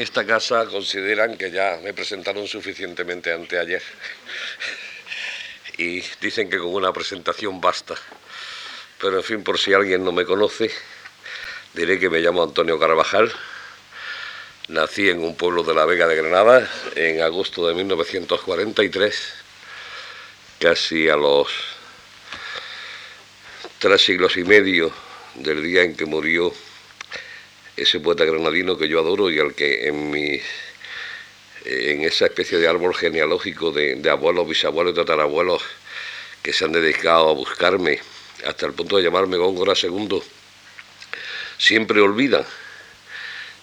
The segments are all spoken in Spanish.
En esta casa consideran que ya me presentaron suficientemente anteayer y dicen que con una presentación basta. Pero en fin, por si alguien no me conoce, diré que me llamo Antonio Carvajal. Nací en un pueblo de la Vega de Granada en agosto de 1943, casi a los tres siglos y medio del día en que murió ese poeta granadino que yo adoro y al que en mi en esa especie de árbol genealógico de, abuelos, bisabuelos tatarabuelos que se han dedicado a buscarme hasta el punto de llamarme Góngora II, siempre olvidan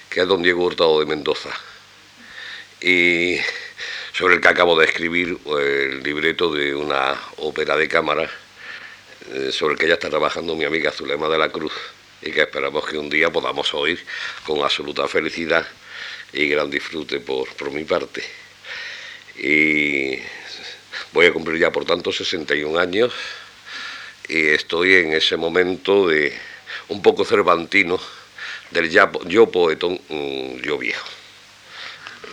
que es don Diego Hurtado de Mendoza. Y sobre el que acabo de escribir el libreto de una ópera de cámara, eh, sobre el que ya está trabajando mi amiga Zulema de la Cruz y que esperamos que un día podamos oír con absoluta felicidad y gran disfrute por, por mi parte. Y voy a cumplir ya por tanto 61 años y estoy en ese momento de un poco cervantino del yo poetón, mm, yo viejo.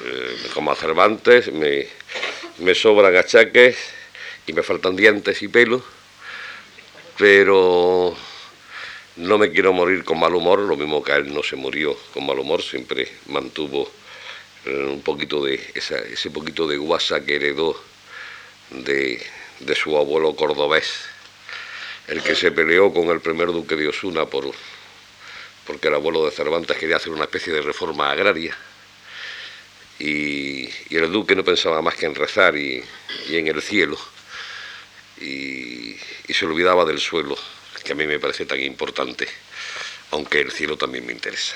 Eh, como a Cervantes me, me sobran achaques y me faltan dientes y pelo, pero no me quiero morir con mal humor, lo mismo que él no se murió con mal humor, siempre mantuvo eh, un poquito de ese poquito de guasa que heredó de, su abuelo cordobés, el que se peleó con el primer duque de Osuna por, porque el abuelo de Cervantes quería hacer una especie de reforma agraria. Y, el duque no pensaba más que en rezar y, en el cielo. y se olvidaba del suelo que a mí me parece tan importante, aunque el cielo también me interesa.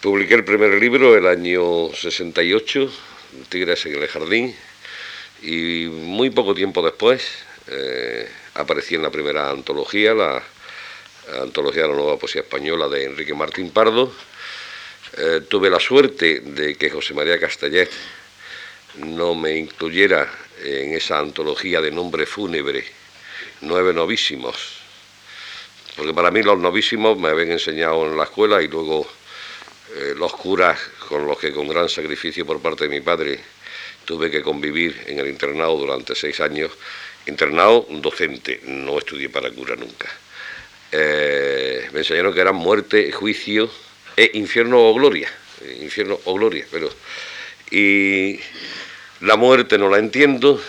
Publiqué el primer libro el año 68, Tigres en el Jardín, y muy poco tiempo después eh, aparecí en la primera antología, la, antología de la nueva poesía española de Enrique Martín Pardo. Eh, tuve la suerte de que José María Castellet no me incluyera en esa antología de nombre fúnebre nueve novísimos, porque para mí los novísimos me habían enseñado en la escuela y luego eh, los curas con los que con gran sacrificio por parte de mi padre tuve que convivir en el internado durante seis años, internado docente, no estudié para cura nunca. Eh, me enseñaron que eran muerte, juicio e infierno o gloria, infierno o gloria, pero y la muerte no la entiendo,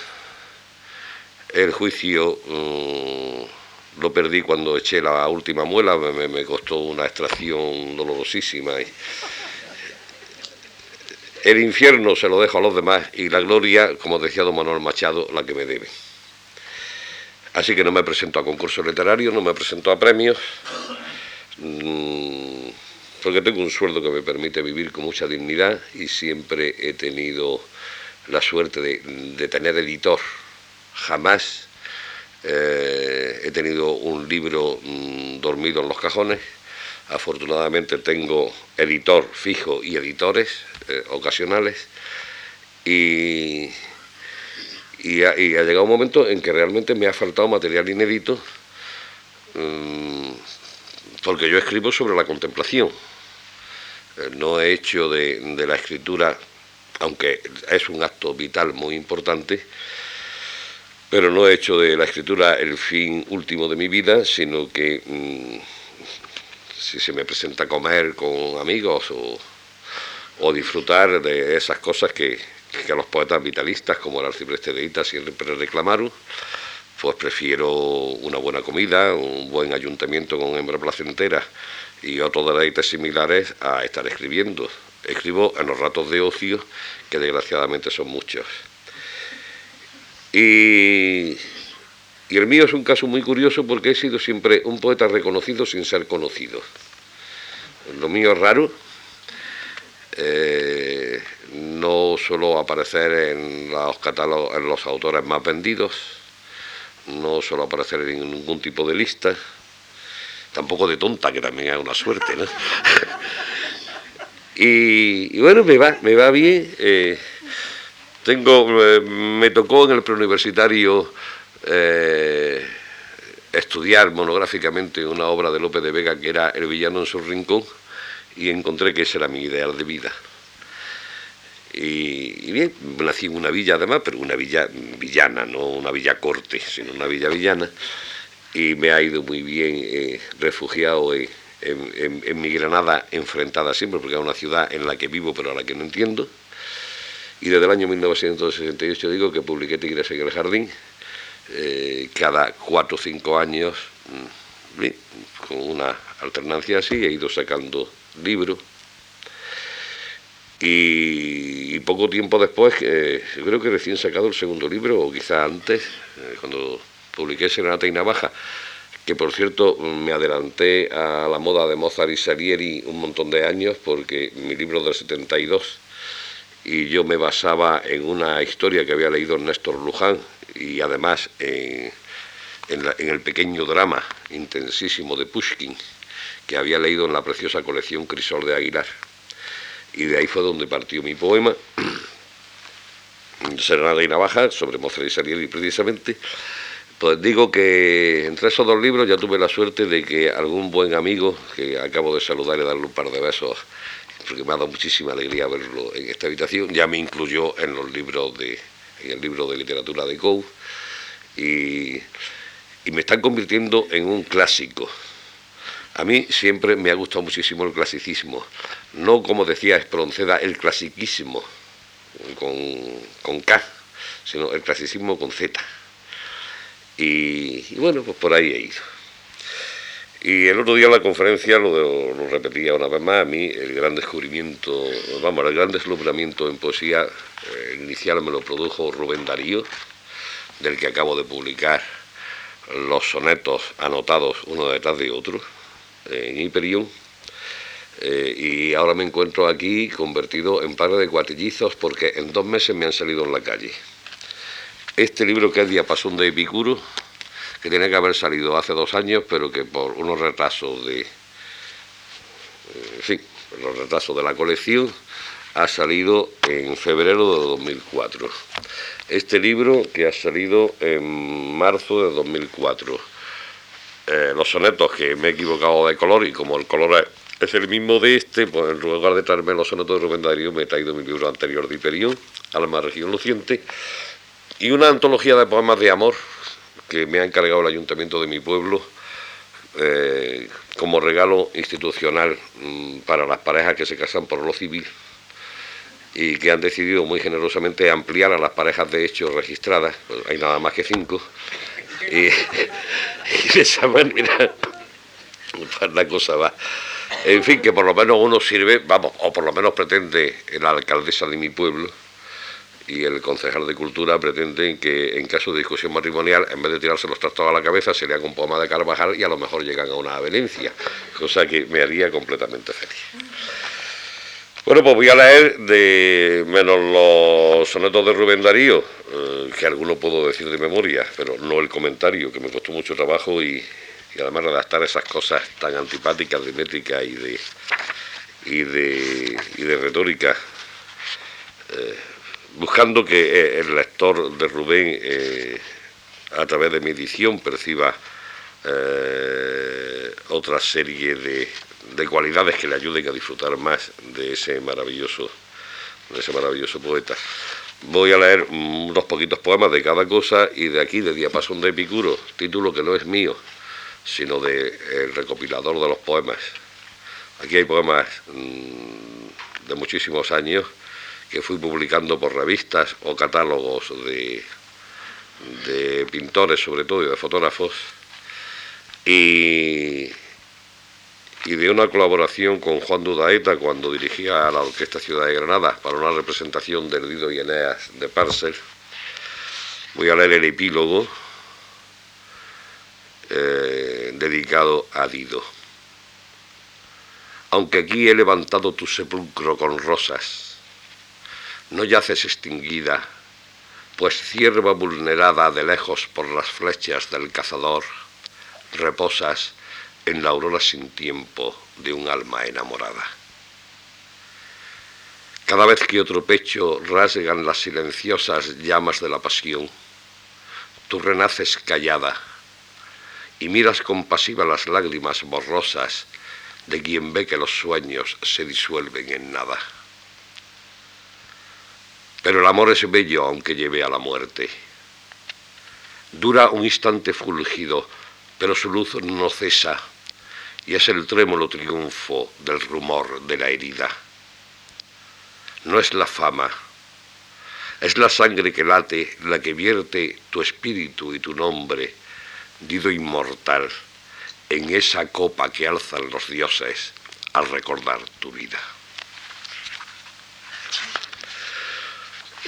el juicio mm, lo perdí cuando eché la última muela, me, costó una extracción dolorosísima. el infierno se lo dejo a los demás y la gloria, como decía don Manuel Machado, la que me debe. Así que no me presento a concursos literarios, no me presento a premios, mm, porque tengo un sueldo que me permite vivir con mucha dignidad y siempre he tenido la suerte de tener editor jamás eh, he tenido un libro mm, dormido en los cajones. Afortunadamente tengo editor fijo y editores eh, ocasionales. Y, ha, llegado un momento en que realmente me ha faltado material inédito, mm, porque yo escribo sobre la contemplación. Eh, no he hecho de la escritura, aunque es un acto vital muy importante, pero no he hecho de la escritura el fin último de mi vida, sino que mm, si se me presenta comer con amigos o, disfrutar de esas cosas que, que, los poetas vitalistas como el arcipreste de Ita siempre reclamaron, pues prefiero una buena comida, un buen ayuntamiento con hembra placentera y otros deleites similares a estar escribiendo. Escribo en los ratos de ocio, que desgraciadamente son muchos. Y, el mío es un caso muy curioso porque he sido siempre un poeta reconocido sin ser conocido. Lo mío es raro. Eh, no suelo aparecer en los catálogos, en los autores más vendidos, no suelo aparecer en ningún tipo de lista, tampoco de tonta, que también es una suerte, ¿no? y, bueno, me va, me va bien. Eh, tengo, eh, me tocó en el preuniversitario eh, estudiar monográficamente una obra de López de Vega que era El villano en su rincón y encontré que ese era mi ideal de vida. Y, bien, nací en una villa además, pero una villa villana, no una villa corte, sino una villa villana, y me ha ido muy bien eh, refugiado en, en, mi Granada enfrentada siempre, porque es una ciudad en la que vivo pero a la que no entiendo. Y desde el año 1968 digo que publiqué Tigres en el Jardín, eh, cada cuatro o cinco años, mm, con una alternancia así, he ido sacando libros. Y, poco tiempo después, eh, creo que recién sacado el segundo libro, o quizá antes, eh, cuando publiqué Serenata y Navaja, que por cierto me adelanté a la moda de Mozart y Salieri un montón de años, porque mi libro del 72, y yo me basaba en una historia que había leído Néstor Luján, y además en, el pequeño drama intensísimo de Pushkin, que había leído en la preciosa colección Crisol de Aguilar y de ahí fue donde partió mi poema, Serenada y Navaja, sobre Mozart y Salieri precisamente. Pues digo que entre esos dos libros ya tuve la suerte de que algún buen amigo, que acabo de saludar y darle un par de besos, porque me ha dado muchísima alegría verlo en esta habitación, ya me incluyó en los libros de, en el libro de literatura de Gou, y, y me están convirtiendo en un clásico a mí siempre me ha gustado muchísimo el clasicismo, no como decía Espronceda, el clasiquísimo con, K, sino el clasicismo con Z. Y, bueno, pues por ahí he ido. Y el otro día en la conferencia lo, repetía una vez más, a mí el gran descubrimiento, vamos, el gran deslumbramiento en poesía eh, inicial me lo produjo Rubén Darío, del que acabo de publicar los sonetos anotados uno detrás de otro en Hiperión. Eh, y ahora me encuentro aquí convertido en padre de cuatillizos porque en dos meses me han salido en la calle. Este libro que es Diapasón de Epicuro, que tiene que haber salido hace dos años, pero que por unos retrasos de. Eh, los retrasos de la colección, ha salido en febrero de 2004. Este libro que ha salido en marzo de 2004 eh, los sonetos que me he equivocado de color y como el color es, el mismo de este, pues en lugar de traerme los sonetos de Rubén Darío me he traído mi libro anterior de Hiperión, Alma Región Luciente, y una antología de poemas de amor que me ha encargado el ayuntamiento de mi pueblo eh, como regalo institucional mm, para las parejas que se casan por lo civil y que han decidido muy generosamente ampliar a las parejas de hecho registradas, pues hay nada más que cinco, y, de esa manera pues la cosa va. En fin, que por lo menos uno sirve, vamos, o por lo menos pretende la alcaldesa de mi pueblo y el concejal de cultura pretenden que en caso de discusión matrimonial, en vez de tirarse los trastos a la cabeza, se le haga un poema de Carvajal y a lo mejor llegan a una avenencia, cosa que me haría completamente feliz. Bueno, pues voy a leer de menos los sonetos de Rubén Darío, eh, que alguno puedo decir de memoria, pero no el comentario, que me costó mucho trabajo y, además redactar esas cosas tan antipáticas de métrica y de, y de, y de retórica, eh, buscando que eh, el lector de Rubén, a través de mi edición, perciba otra serie de, de cualidades que le ayuden a disfrutar más de ese maravilloso, de ese maravilloso poeta. Voy a leer unos poquitos poemas de cada cosa y de aquí, de Diapasón de Epicuro, título que no es mío, sino del el recopilador de los poemas. Aquí hay poemas mm, de muchísimos años que fui publicando por revistas o catálogos de, de pintores sobre todo y de fotógrafos. Y, de una colaboración con Juan Dudaeta cuando dirigía a la Orquesta Ciudad de Granada para una representación del Dido y Eneas de Parcel. Voy a leer el epílogo eh, dedicado a Dido. Aunque aquí he levantado tu sepulcro con rosas, no yaces extinguida, pues cierva vulnerada de lejos por las flechas del cazador, reposas en la aurora sin tiempo de un alma enamorada. Cada vez que otro pecho rasgan las silenciosas llamas de la pasión, tú renaces callada y miras compasiva las lágrimas borrosas de quien ve que los sueños se disuelven en nada. Pero el amor es bello aunque lleve a la muerte. Dura un instante fulgido, pero su luz no cesa y es el trémulo triunfo del rumor de la herida. No es la fama, es la sangre que late la que vierte tu espíritu y tu nombre, dido inmortal, en esa copa que alzan los dioses al recordar tu vida.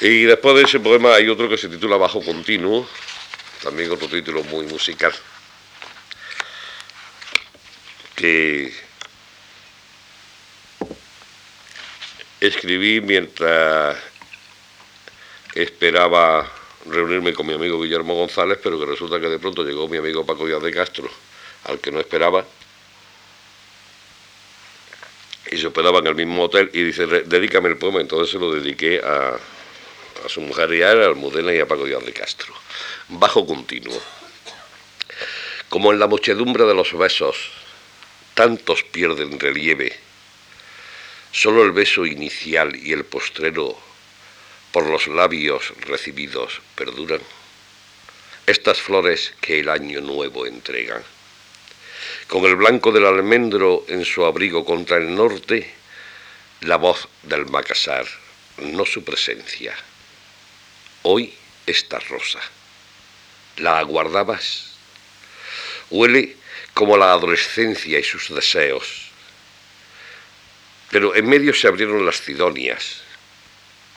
Y después de ese poema hay otro que se titula Bajo Continuo, también otro título muy musical, que escribí mientras esperaba reunirme con mi amigo Guillermo González, pero que resulta que de pronto llegó mi amigo Paco Díaz de Castro, al que no esperaba, y se hospedaba en el mismo hotel y dice, dedícame el poema, entonces se lo dediqué a, a su mujer y a Almudena y a Paco de Castro. Bajo continuo. Como en la muchedumbre de los besos, tantos pierden relieve. Solo el beso inicial y el postrero por los labios recibidos perduran. Estas flores que el año nuevo entregan. Con el blanco del almendro en su abrigo contra el norte, la voz del macasar, no su presencia. Hoy esta rosa. ¿La aguardabas? Huele como la adolescencia y sus deseos. Pero en medio se abrieron las cidonias,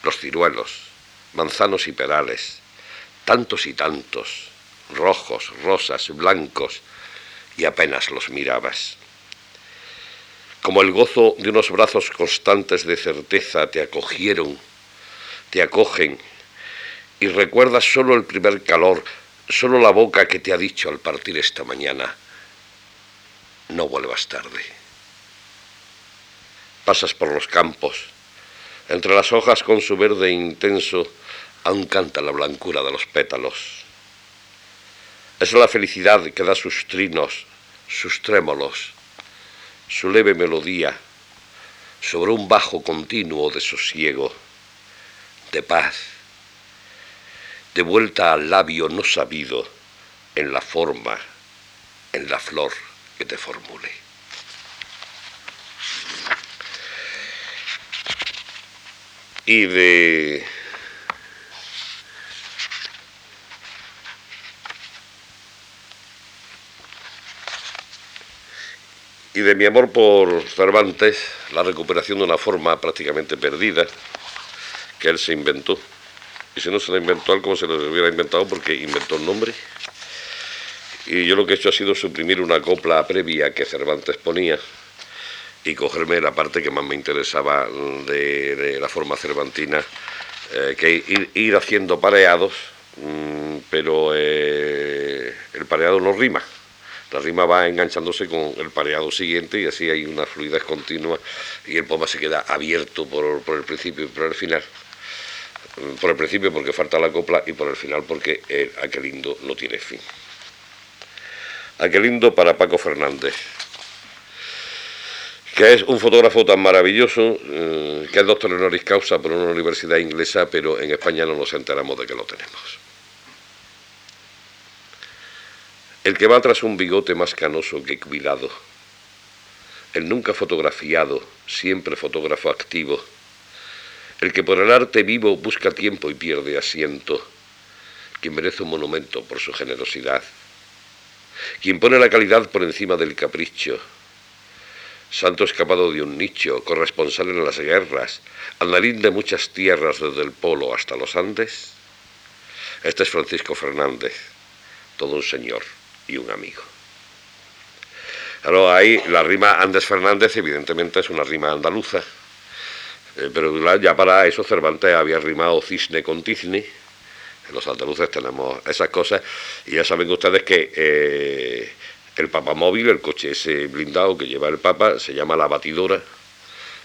los ciruelos, manzanos y perales, tantos y tantos, rojos, rosas, blancos, y apenas los mirabas. Como el gozo de unos brazos constantes de certeza te acogieron, te acogen, y recuerdas solo el primer calor, solo la boca que te ha dicho al partir esta mañana, no vuelvas tarde. Pasas por los campos, entre las hojas con su verde intenso, aún canta la blancura de los pétalos. Es la felicidad que da sus trinos, sus trémolos, su leve melodía, sobre un bajo continuo de sosiego, de paz, de vuelta al labio no sabido, en la forma, en la flor que te formule. y de y de mi amor por Cervantes, la recuperación de una forma prácticamente perdida que él se inventó. Si no se la inventó él, como se lo hubiera inventado, porque inventó el nombre. Y yo lo que he hecho ha sido suprimir una copla previa que Cervantes ponía, y cogerme la parte que más me interesaba de, la forma cervantina, eh, que ir, haciendo pareados, mm, pero eh, el pareado no rima. La rima va enganchándose con el pareado siguiente y así hay una fluidez continua y el poema se queda abierto por, por el principio y por el final. Por el principio porque falta la copla y por el final porque el Aquelindo no tiene fin. Aquelindo para Paco Fernández que es un fotógrafo tan maravilloso, eh, que es doctor honoris causa por una universidad inglesa, pero en España no nos enteramos de que lo tenemos. El que va tras un bigote más canoso que cuidado, el nunca fotografiado, siempre fotógrafo activo, el que por el arte vivo busca tiempo y pierde asiento, quien merece un monumento por su generosidad, quien pone la calidad por encima del capricho, santo escapado de un nicho, corresponsal en las guerras, andarín de muchas tierras desde el Polo hasta los Andes. Este es Francisco Fernández, todo un señor y un amigo. Ahí la rima Andes Fernández evidentemente es una rima andaluza, eh, pero ya para eso Cervantes había rimado cisne con tizne, los andaluces tenemos esas cosas, y ya saben ustedes que eh, el Papa Móvil, el coche ese blindado que lleva el Papa, se llama la batidora,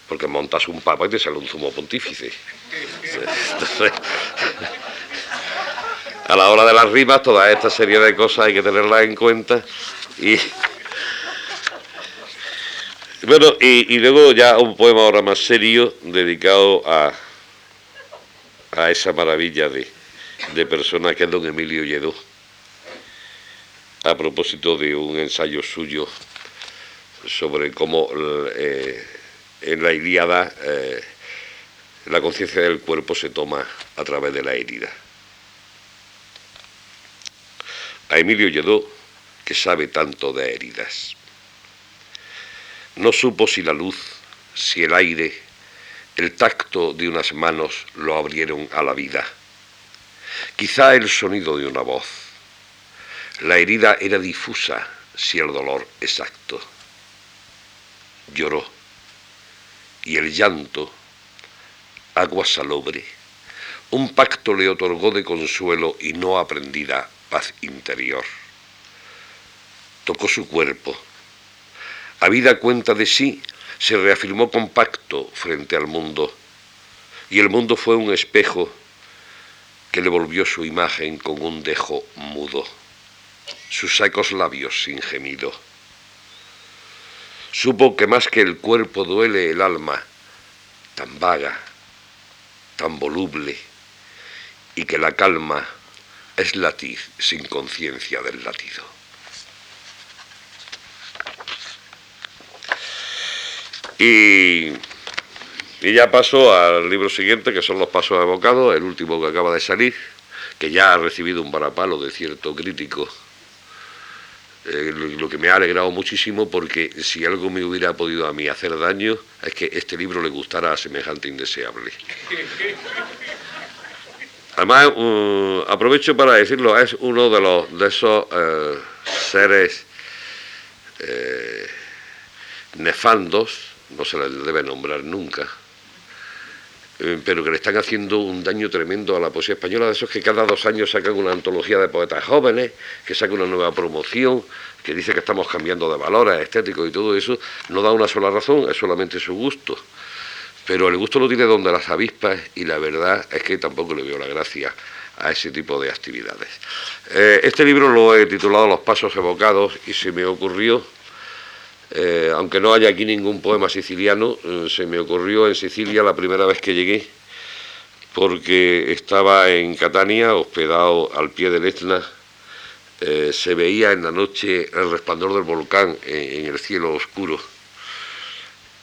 porque montas un Papa y te sale un zumo pontífice. a la hora de las rimas, toda esta serie de cosas hay que tenerlas en cuenta y Bueno, y, luego ya un poema ahora más serio dedicado a, a esa maravilla de, de persona que es don Emilio Lledó, a propósito de un ensayo suyo sobre cómo eh, en la Ilíada eh, la conciencia del cuerpo se toma a través de la herida. A Emilio Lledó, que sabe tanto de heridas. No supo si la luz, si el aire, el tacto de unas manos lo abrieron a la vida. Quizá el sonido de una voz. La herida era difusa, si el dolor exacto. Lloró, y el llanto, agua salobre, un pacto le otorgó de consuelo y no aprendida paz interior. Tocó su cuerpo, Habida cuenta de sí, se reafirmó compacto frente al mundo, y el mundo fue un espejo que le volvió su imagen con un dejo mudo, sus secos labios sin gemido. Supo que más que el cuerpo duele el alma, tan vaga, tan voluble, y que la calma es latir sin conciencia del latido. Y, ya paso al libro siguiente, que son Los Pasos Evocados, el último que acaba de salir, que ya ha recibido un varapalo de cierto crítico, eh, lo, que me ha alegrado muchísimo porque si algo me hubiera podido a mí hacer daño es que este libro le gustara a semejante indeseable. Además, uh, aprovecho para decirlo, es uno de, los, de esos eh, seres eh, nefandos no se le debe nombrar nunca, eh, pero que le están haciendo un daño tremendo a la poesía española, de esos que cada dos años sacan una antología de poetas jóvenes, que sacan una nueva promoción, que dice que estamos cambiando de valores estéticos y todo eso, no da una sola razón, es solamente su gusto. Pero el gusto lo tiene donde las avispas y la verdad es que tampoco le veo la gracia a ese tipo de actividades. Eh, este libro lo he titulado Los Pasos Evocados y se me ocurrió eh, aunque no haya aquí ningún poema siciliano, eh, se me ocurrió en Sicilia la primera vez que llegué, porque estaba en Catania, hospedado al pie del Etna, eh, se veía en la noche el resplandor del volcán en el cielo oscuro.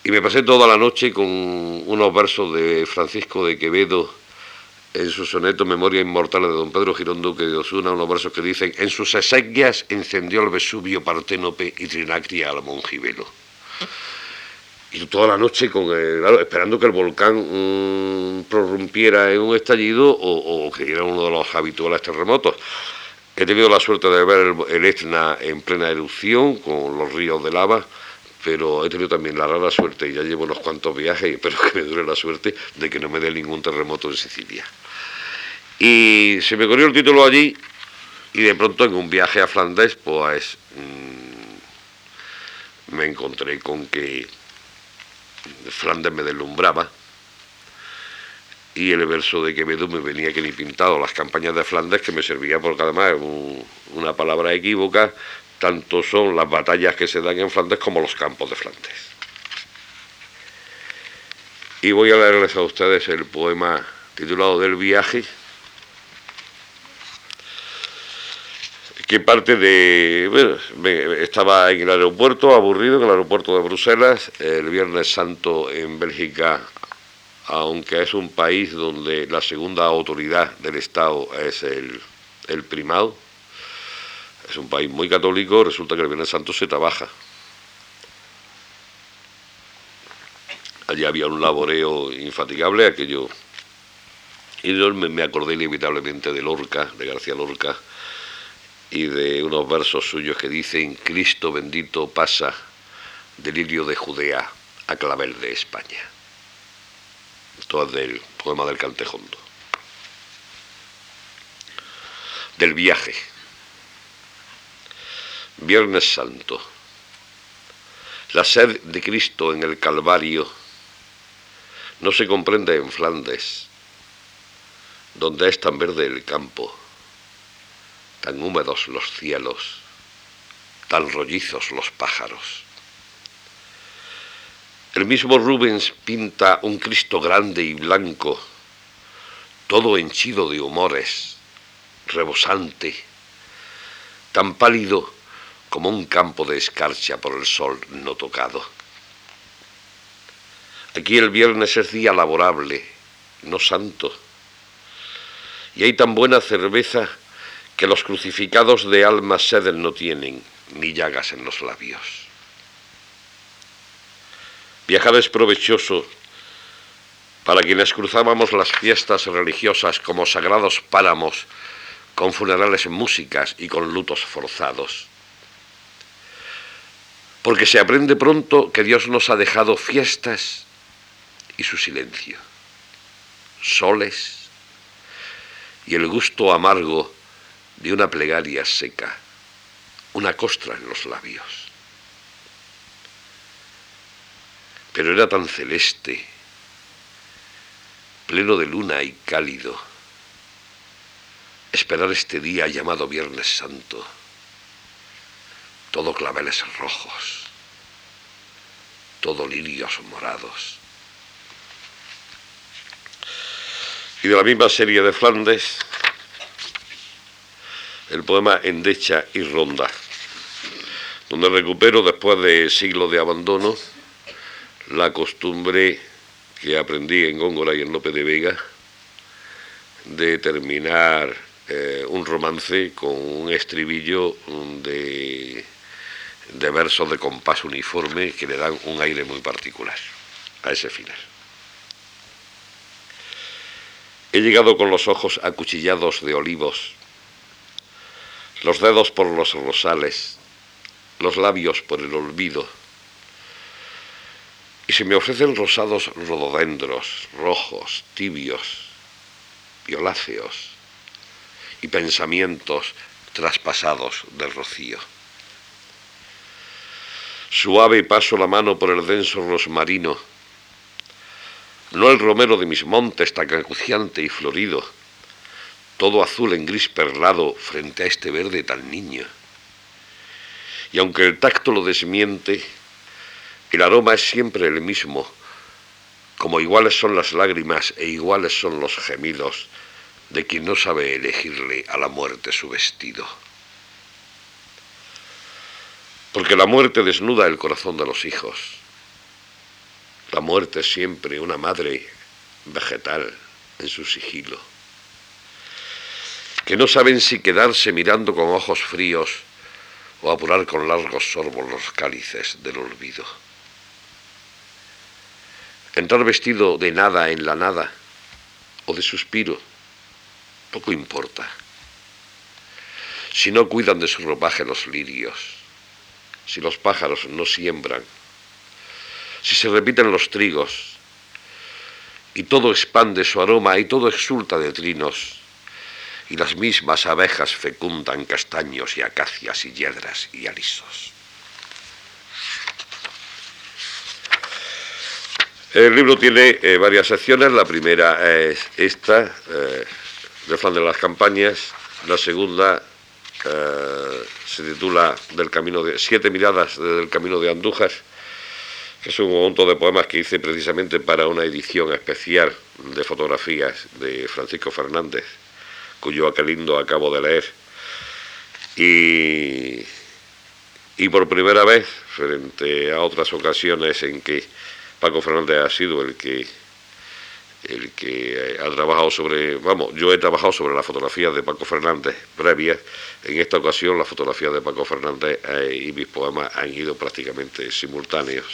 Y me pasé toda la noche con unos versos de Francisco de Quevedo, en su soneto Memoria Inmortal de don Pedro Girón Duque de Osuna, unos versos que dicen, en sus exequias encendió el Vesubio Parténope y Trinacria al Mongibelo. Y toda la noche con esperando que el volcán mm, prorrumpiera en un estallido o, que era uno de los habituales terremotos. He tenido la suerte de ver el, el Etna en plena erupción, con los ríos de lava, pero he tenido también la rara suerte, y ya llevo unos cuantos viajes, y espero que me dure la suerte, de que no me dé ningún terremoto en Sicilia. Y se me corrió el título allí, y de pronto en un viaje a Flandes, pues mm, me encontré con que Flandes me deslumbraba, y el verso de Quevedo me venía que ni pintado, las campañas de Flandes, que me servía porque además es una palabra equívoca, tanto son las batallas que se dan en Flandes como los campos de Flandes. Y voy a leerles a ustedes el poema titulado Del viaje, que parte de... Bueno, estaba en el aeropuerto, aburrido, en el aeropuerto de Bruselas, el Viernes Santo en Bélgica, aunque es un país donde la segunda autoridad del Estado es el, primado, es un país muy católico, resulta que el Viernes Santo se trabaja. Allí había un laboreo infatigable, aquello... Y yo me acordé inevitablemente de Lorca, de García Lorca, y de unos versos suyos que dicen, Cristo bendito pasa delirio de Judea a clavel de España. Esto es del poema del Cantejondo. Del viaje. Viernes Santo. La sed de Cristo en el Calvario no se comprende en Flandes, donde es tan verde el campo, tan húmedos los cielos, tan rollizos los pájaros. El mismo Rubens pinta un Cristo grande y blanco, todo henchido de humores, rebosante, tan pálido como un campo de escarcha por el sol no tocado. Aquí el viernes es día laborable, no santo, y hay tan buena cerveza que los crucificados de alma sed no tienen, ni llagas en los labios. Viajar es provechoso para quienes cruzábamos las fiestas religiosas como sagrados páramos, con funerales músicas y con lutos forzados. Porque se aprende pronto que Dios nos ha dejado fiestas y su silencio, soles y el gusto amargo de una plegaria seca, una costra en los labios. Pero era tan celeste, pleno de luna y cálido, esperar este día llamado Viernes Santo, todo claveles rojos, todo lirios morados. Y de la misma serie de Flandes, el poema Endecha y Ronda, donde recupero después de siglos de abandono la costumbre que aprendí en Góngora y en Lope de Vega de terminar eh, un romance con un estribillo de, de versos de compás uniforme que le dan un aire muy particular a ese final. He llegado con los ojos acuchillados de olivos los dedos por los rosales, los labios por el olvido. Y se me ofrecen rosados rododendros, rojos, tibios, violáceos, y pensamientos traspasados del rocío. Suave paso la mano por el denso rosmarino, no el romero de mis montes tan acuciante y florido, todo azul en gris perlado frente a este verde tan niño. Y aunque el tacto lo desmiente, el aroma es siempre el mismo, como iguales son las lágrimas e iguales son los gemidos de quien no sabe elegirle a la muerte su vestido. Porque la muerte desnuda el corazón de los hijos. La muerte es siempre una madre vegetal en su sigilo que no saben si quedarse mirando con ojos fríos o apurar con largos sorbos los cálices del olvido. Entrar vestido de nada en la nada o de suspiro, poco importa. Si no cuidan de su ropaje los lirios, si los pájaros no siembran, si se repiten los trigos, y todo expande su aroma y todo exulta de trinos, y las mismas abejas fecundan castaños y acacias y yedras y alisos. El libro tiene eh, varias secciones. La primera es esta, eh, de Flan de las Campañas. La segunda eh, se titula del camino de, Siete miradas del camino de Andújar, que es un conjunto de poemas que hice precisamente para una edición especial de fotografías de Francisco Fernández cuyo aquelindo acabo de leer. Y, y por primera vez, frente a otras ocasiones en que Paco Fernández ha sido el que el que ha trabajado sobre, vamos, yo he trabajado sobre la fotografía de Paco Fernández previa, en esta ocasión la fotografía de Paco Fernández eh, y mis poemas han ido prácticamente simultáneos.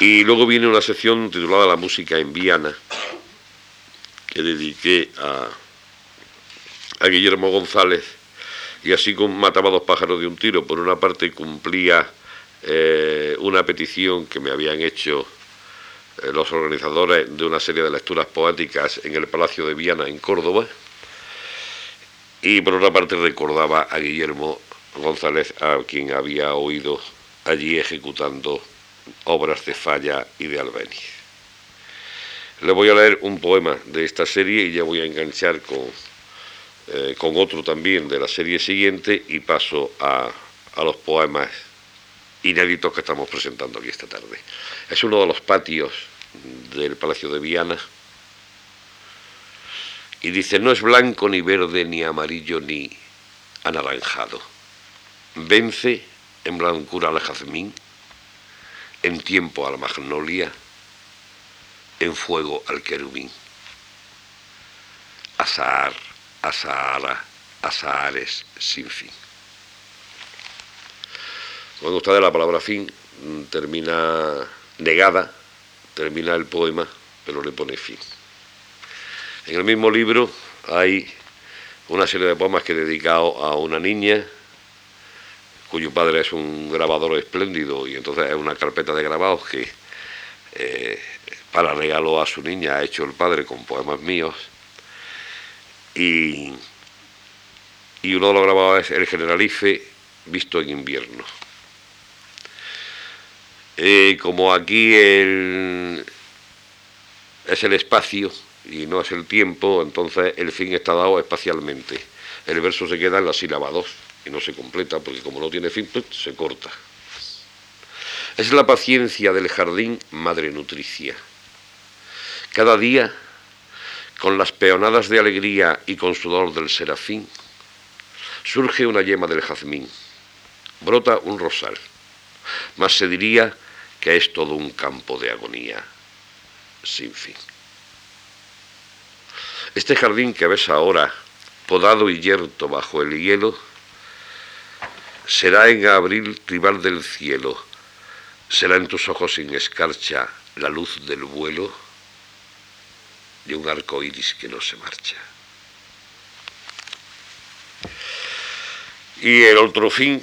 Y luego viene una sección titulada La música en Viana, que dediqué a, Guillermo González y así como mataba dos pájaros de un tiro. Por una parte cumplía eh, una petición que me habían hecho eh, los organizadores de una serie de lecturas poéticas en el Palacio de Viana, en Córdoba, y por otra parte recordaba a Guillermo González, a quien había oído allí ejecutando obras de Falla y de Albéniz. Le voy a leer un poema de esta serie y ya voy a enganchar con, eh, con otro también de la serie siguiente y paso a, a los poemas inéditos que estamos presentando aquí esta tarde. Es uno de los patios del Palacio de Viana y dice, no es blanco ni verde ni amarillo ni anaranjado. Vence en blancura al jazmín, en tiempo a la magnolia, en fuego al querubín. Azahar, azahara, azahares sin fin. Cuando está de la palabra fin, mm, termina negada, termina el poema, pero le pone fin. En el mismo libro hay una serie de poemas que he dedicado a una niña cuyo padre es un grabador espléndido y entonces es una carpeta de grabados que eh, para regalo a su niña ha hecho el padre con poemas míos y, y uno de los grabados es El Generalife visto en invierno. Eh, como aquí es el espacio y no es el tiempo, entonces el fin está dado espacialmente. El verso se queda en la sílaba 2 y no se completa porque como no tiene fin, pues, se corta. Es la paciencia del jardín madre nutricia. Cada día, con las peonadas de alegría y con sudor del serafín, surge una yema del jazmín, brota un rosal, mas se diría que es todo un campo de agonía sin fin. Este jardín que ves ahora, podado y yerto bajo el hielo, será en abril rival del cielo, será en tus ojos sin escarcha la luz del vuelo de un arco iris que no se marcha. Y el otro fin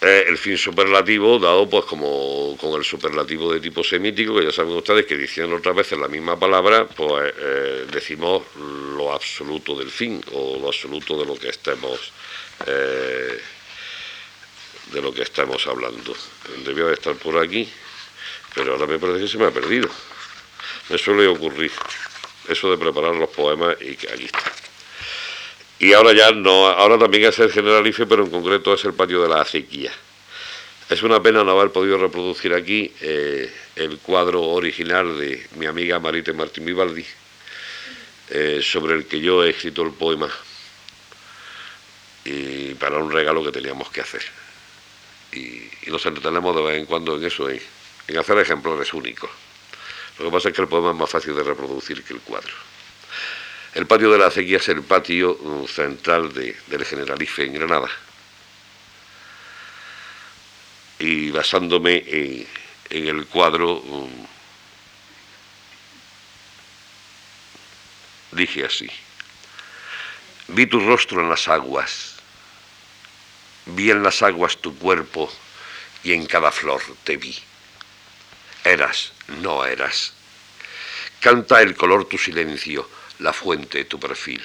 el fin superlativo dado pues como con el superlativo de tipo semítico, que ya saben ustedes que diciendo otra vez la misma palabra, pues eh, decimos lo absoluto del fin o lo absoluto de lo que estemos eh, de lo que estamos hablando. Debió de estar por aquí, pero ahora me parece que se me ha perdido. Me suele ocurrir eso de preparar los poemas y que aquí está. Y ahora ya no, ahora también es el Generalife, pero en concreto es el patio de la acequia. Es una pena no haber podido reproducir aquí eh, el cuadro original de mi amiga Marite Martín Vivaldi, eh, sobre el que yo he escrito el poema, y para un regalo que teníamos que hacer. Y, nos entretenemos de vez en cuando en eso, en hacer ejemplares únicos. Lo que pasa es que el poema es más fácil de reproducir que el cuadro. El patio de la acequia es el patio uh, central del Generalife en Granada. Y basándome en, el cuadro, um, dije así, vi tu rostro en las aguas, vi en las aguas tu cuerpo y en cada flor te vi. Eras, no eras. Canta el color tu silencio la fuente tu perfil.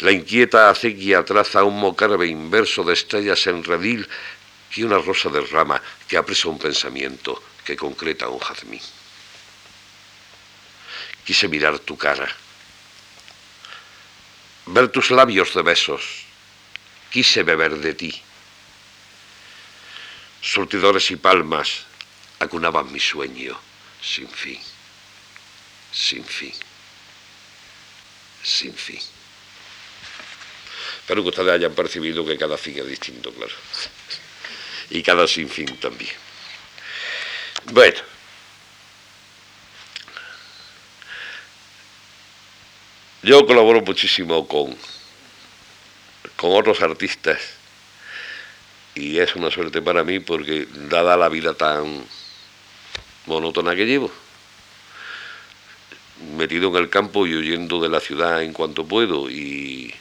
La inquieta acequia traza un mocarbe inverso de estrellas en redil y una rosa de rama que apresa un pensamiento que concreta un jazmín. Quise mirar tu cara, ver tus labios de besos, quise beber de ti. Surtidores y palmas acunaban mi sueño sin fin sin fin. Sin fin. Espero que ustedes hayan percibido que cada fin es distinto, claro. Y cada sin fin también. Bueno. Yo colaboro muchísimo con, con otros artistas y es una suerte para mí porque dada la vida tan monótona que llevo, metido en el campo y huyendo de la ciudad en cuanto puedo y,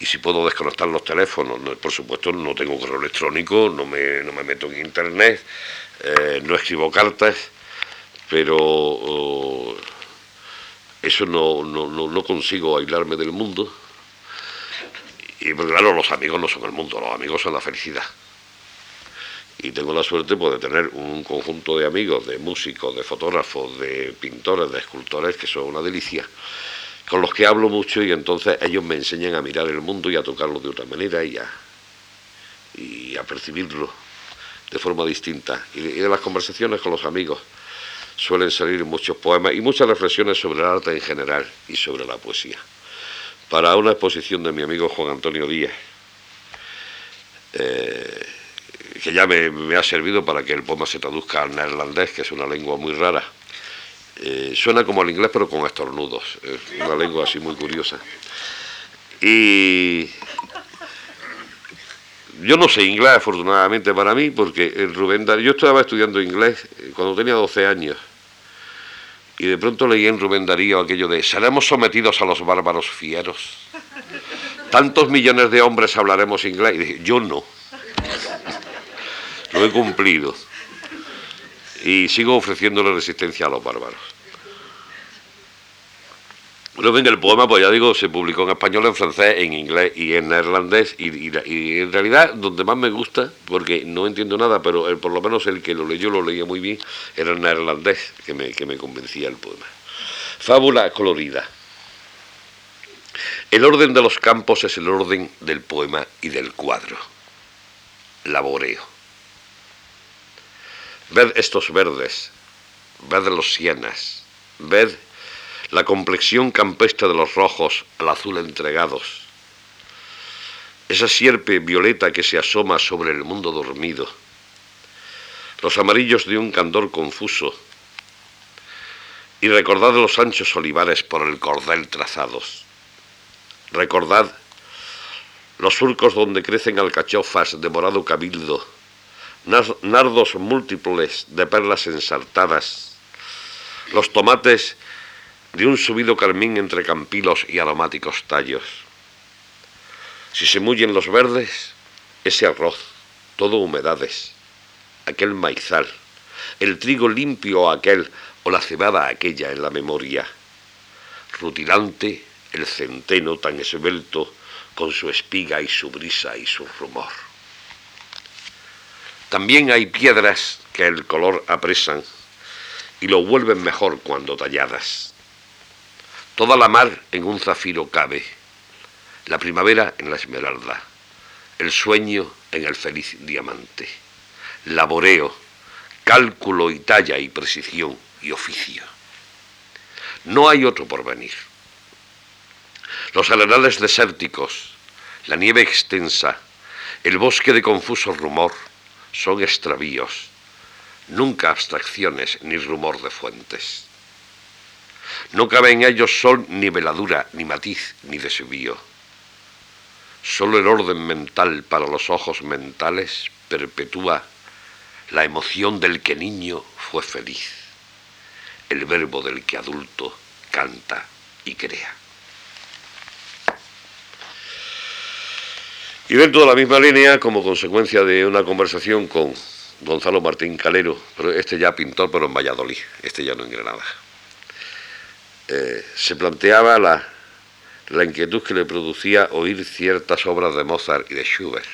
si puedo desconectar los teléfonos, por supuesto no tengo correo electrónico, no me, no me meto en internet, eh, no escribo cartas, pero oh, eso no, no, no, consigo aislarme del mundo. Y pues, claro, los amigos no son el mundo, los amigos son la felicidad y tengo la suerte pues, de tener un conjunto de amigos, de músicos, de fotógrafos, de pintores, de escultores, que son una delicia, con los que hablo mucho y entonces ellos me enseñan a mirar el mundo y a tocarlo de otra manera y a, y a percibirlo de forma distinta. Y de, las conversaciones con los amigos suelen salir muchos poemas y muchas reflexiones sobre el arte en general y sobre la poesía. Para una exposición de mi amigo Juan Antonio Díaz, eh, que ya me, ha servido para que el poema se traduzca al neerlandés, que es una lengua muy rara. Eh, suena como el inglés pero con estornudos, es una lengua así muy curiosa. Y yo no sé inglés, afortunadamente para mí, porque el Rubén Darío, yo estaba estudiando inglés eh, cuando tenía 12 años, y de pronto leí en Rubén Darío aquello de, seremos sometidos a los bárbaros fieros. Tantos millones de hombres hablaremos inglés. Y dije, yo no. Lo he cumplido. Y sigo ofreciéndole resistencia a los bárbaros. Bueno, venga, el poema, pues ya digo, se publicó en español, en francés, en inglés y en neerlandés. Y, en realidad, donde más me gusta, porque no entiendo nada, pero por lo menos el que lo leyó lo leía muy bien, era el neerlandés, que me, que me convencía el poema. Fábula colorida. El orden de los campos es el orden del poema y del cuadro. Laboreo. Ved estos verdes, ved los sienas, ved la complexión campestre de los rojos al azul entregados, esa sierpe violeta que se asoma sobre el mundo dormido, los amarillos de un candor confuso, y recordad los anchos olivares por el cordel trazados. Recordad los surcos donde crecen alcachofas de morado cabildo, nardos múltiples de perlas ensartadas, los tomates de un subido carmín entre campilos y aromáticos tallos. Si se mullen los verdes, ese arroz, todo humedades, aquel maizal, el trigo limpio aquel o la cebada aquella en la memoria, rutilante el centeno tan esbelto con su espiga y su brisa y su rumor. También hay piedras que el color apresan y lo vuelven mejor cuando talladas. Toda la mar en un zafiro cabe, la primavera en la esmeralda, el sueño en el feliz diamante, laboreo, cálculo y talla y precisión y oficio. No hay otro porvenir. Los arenales desérticos, la nieve extensa, el bosque de confuso rumor, son extravíos, nunca abstracciones ni rumor de fuentes. No cabe en ellos sol ni veladura, ni matiz, ni desvío. Solo el orden mental para los ojos mentales perpetúa la emoción del que niño fue feliz, el verbo del que adulto canta y crea. Y dentro de la misma línea, como consecuencia de una conversación con Gonzalo Martín Calero, pero este ya pintor, pero en Valladolid, este ya no en Granada. Eh, se planteaba la, la inquietud que le producía oír ciertas obras de Mozart y de Schubert.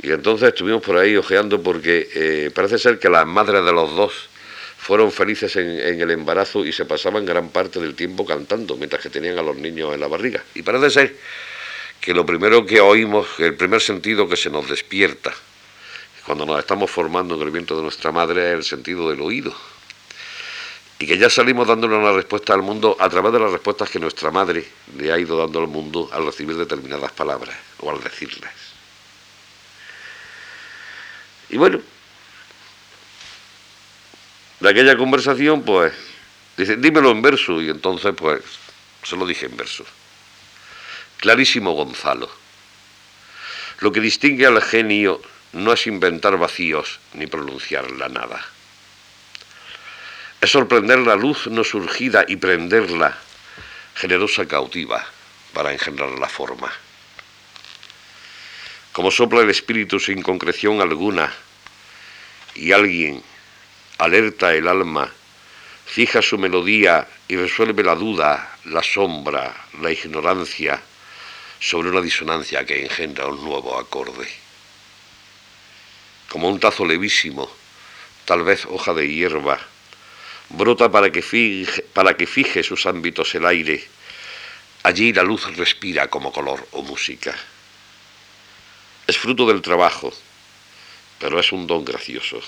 Y entonces estuvimos por ahí ojeando porque eh, parece ser que las madres de los dos fueron felices en, en, el embarazo y se pasaban gran parte del tiempo cantando mientras que tenían a los niños en la barriga. Y parece ser que lo primero que oímos, el primer sentido que se nos despierta cuando nos estamos formando en el viento de nuestra madre es el sentido del oído y que ya salimos dándole una respuesta al mundo a través de las respuestas que nuestra madre le ha ido dando al mundo al recibir determinadas palabras o al decirlas. Y bueno, de aquella conversación, pues, dice, dímelo en verso, y entonces, pues, se lo dije en verso. Clarísimo Gonzalo. Lo que distingue al genio no es inventar vacíos ni pronunciar la nada es sorprender la luz no surgida y prenderla, generosa cautiva, para engendrar la forma. Como sopla el espíritu sin concreción alguna, y alguien alerta el alma, fija su melodía y resuelve la duda, la sombra, la ignorancia, sobre una disonancia que engendra un nuevo acorde. Como un tazo levísimo, tal vez hoja de hierba, brota para que, fije, sus ámbitos el aire. Allí la luz respira como color o música. Es fruto del trabajo, pero es un don gracioso.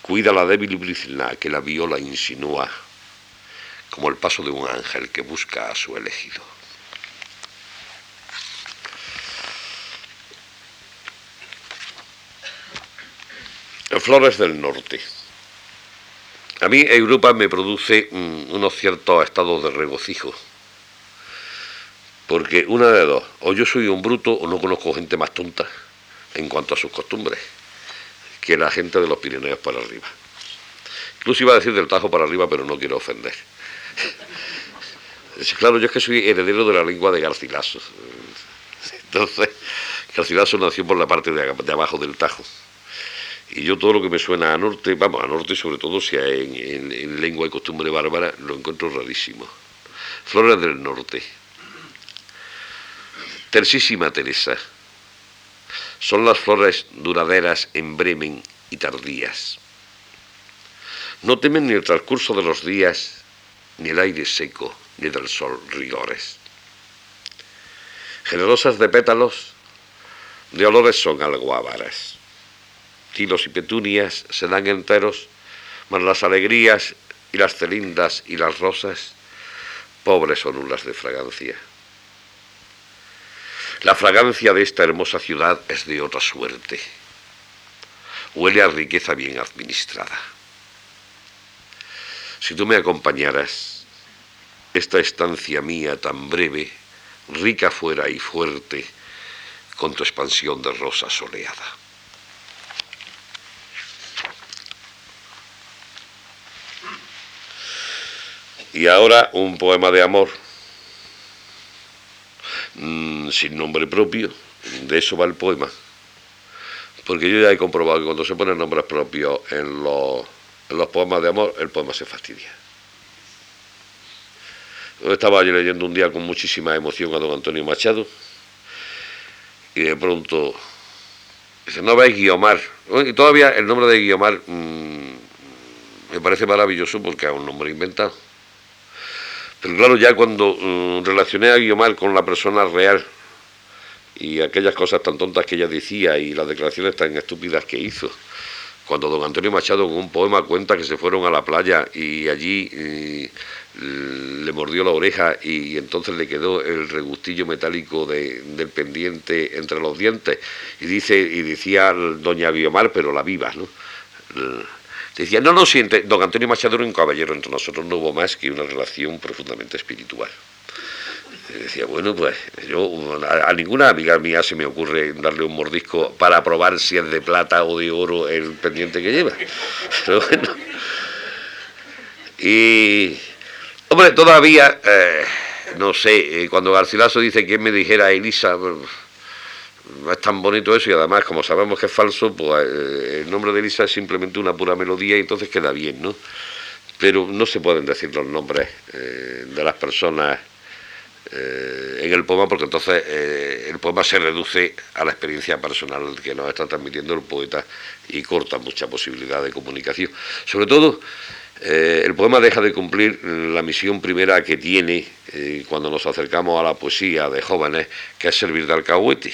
Cuida la débil brizna que la viola insinúa, como el paso de un ángel que busca a su elegido. Flores del Norte. A mí Europa me produce mm, unos ciertos estados de regocijo. Porque una de dos, o yo soy un bruto o no conozco gente más tonta en cuanto a sus costumbres que la gente de los Pirineos para arriba. Incluso iba a decir del Tajo para arriba, pero no quiero ofender. Claro, yo es que soy heredero de la lengua de Garcilaso. Entonces, Garcilaso nació por la parte de abajo del Tajo. Y yo todo lo que me suena a norte, vamos, a norte sobre todo sea en, lengua y costumbre bárbara, lo encuentro rarísimo. Flores del norte. Tersísima Teresa. Son las flores duraderas en Bremen y tardías. No temen ni el transcurso de los días, ni el aire seco, ni del sol rigores. Generosas de pétalos, de olores son algo avaras tilos y petunias se dan enteros, mas las alegrías y las celindas y las rosas, pobres son unas de fragancia. La fragancia de esta hermosa ciudad es de otra suerte. Huele a riqueza bien administrada. Si tú me acompañaras, esta estancia mía tan breve, rica fuera y fuerte, con tu expansión de rosa soleada. Y ahora un poema de amor, mm, sin nombre propio, de eso va el poema. Porque yo ya he comprobado que cuando se ponen nombres propios en los, poemas de amor, el poema se fastidia. estaba yo leyendo un día con muchísima emoción a don Antonio Machado y de pronto dice, no veis Guiomar. Y todavía el nombre de Guiomar mm, me parece maravilloso porque es un nombre inventado. Claro, ya cuando mm, relacioné a Guiomar con la persona real y aquellas cosas tan tontas que ella decía y las declaraciones tan estúpidas que hizo, cuando don Antonio Machado con un poema cuenta que se fueron a la playa y allí eh, le mordió la oreja y entonces le quedó el regustillo metálico del pendiente entre los dientes. Y dice y decía doña Guiomar pero la viva no Decía, no lo siente, don Antonio Machado era un caballero entre nosotros, no hubo más que una relación profundamente espiritual. decía, bueno, pues yo a, ninguna amiga mía se me ocurre darle un mordisco para probar si es de plata o de oro el pendiente que lleva. Pero bueno. Y, hombre, todavía, eh, no sé, eh, cuando Garcilaso dice que me dijera Elisa, no es tan bonito eso y además como sabemos que es falso, pues eh, el nombre de Elisa es simplemente una pura melodía y entonces queda bien, ¿no? Pero no se pueden decir los nombres eh, de las personas eh, en el poema porque entonces el poema se reduce a la experiencia personal que nos está transmitiendo el poeta y corta mucha posibilidad de comunicación. Sobre todo, el poema deja de cumplir la misión primera que tiene cuando nos acercamos a la poesía de jóvenes, que es servir de alcahuete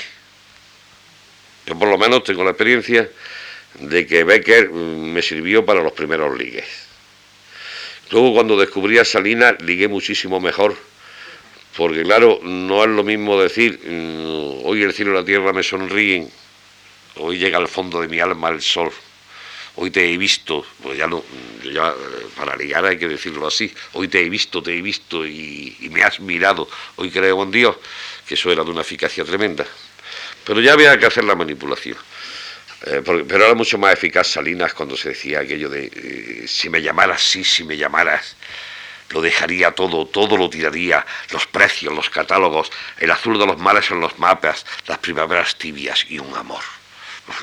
yo por lo menos tengo la experiencia de que Becker mm, me sirvió para los primeros ligues. Luego cuando descubrí a Salinas ligué muchísimo mejor, porque claro, no es lo mismo decir, mm, hoy el cielo y la tierra me sonríen, hoy llega al fondo de mi alma el sol, hoy te he visto, pues ya no, ya eh, para ligar hay que decirlo así, hoy te he visto, te he visto y, y me has mirado, hoy creo en Dios, que eso era de una eficacia tremenda. Pero ya había que hacer la manipulación. Eh, pero era mucho más eficaz Salinas cuando se decía aquello de eh, si me llamaras, sí, si me llamaras, lo dejaría todo, todo lo tiraría, los precios, los catálogos, el azul de los mares en los mapas, las primaveras tibias y un amor.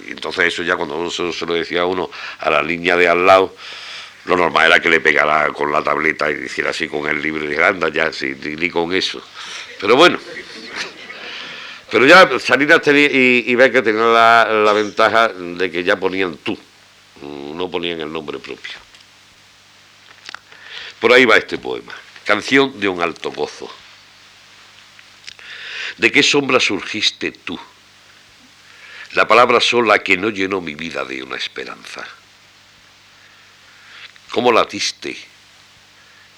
Entonces eso ya cuando uno se, lo decía a uno a la línea de al lado, lo normal era que le pegara con la tableta y hiciera así con el libro y dijera, anda ya, sí, ni con eso. Pero bueno, pero ya Salinas y, y Becker tenían la, ventaja de que ya ponían tú, no ponían el nombre propio. Por ahí va este poema. Canción de un alto gozo. ¿De qué sombra surgiste tú, la palabra sola que no llenó mi vida de una esperanza. ¿Cómo latiste?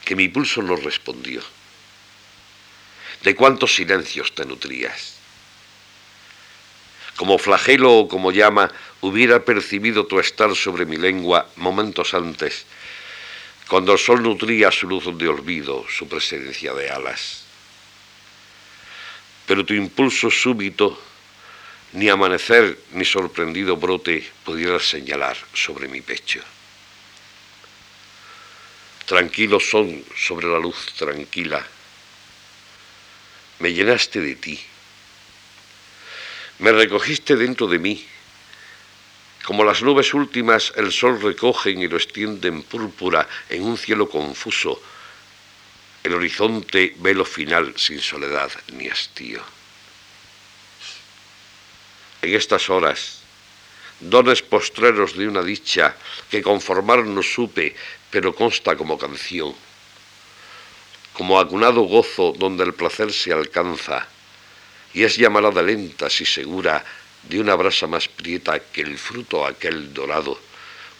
Que mi pulso no respondió. ¿De cuántos silencios te nutrías? Como flagelo o como llama, hubiera percibido tu estar sobre mi lengua momentos antes, cuando el sol nutría su luz de olvido, su presencia de alas. Pero tu impulso súbito, ni amanecer ni sorprendido brote pudiera señalar sobre mi pecho. Tranquilos son sobre la luz tranquila. Me llenaste de ti. Me recogiste dentro de mí. Como las nubes últimas el sol recogen y lo extienden púrpura en un cielo confuso, el horizonte velo final sin soledad ni hastío. En estas horas, dones postreros de una dicha que conformar no supe, pero consta como canción, como acunado gozo donde el placer se alcanza, y es llamarada lenta y segura de una brasa más prieta que el fruto aquel dorado,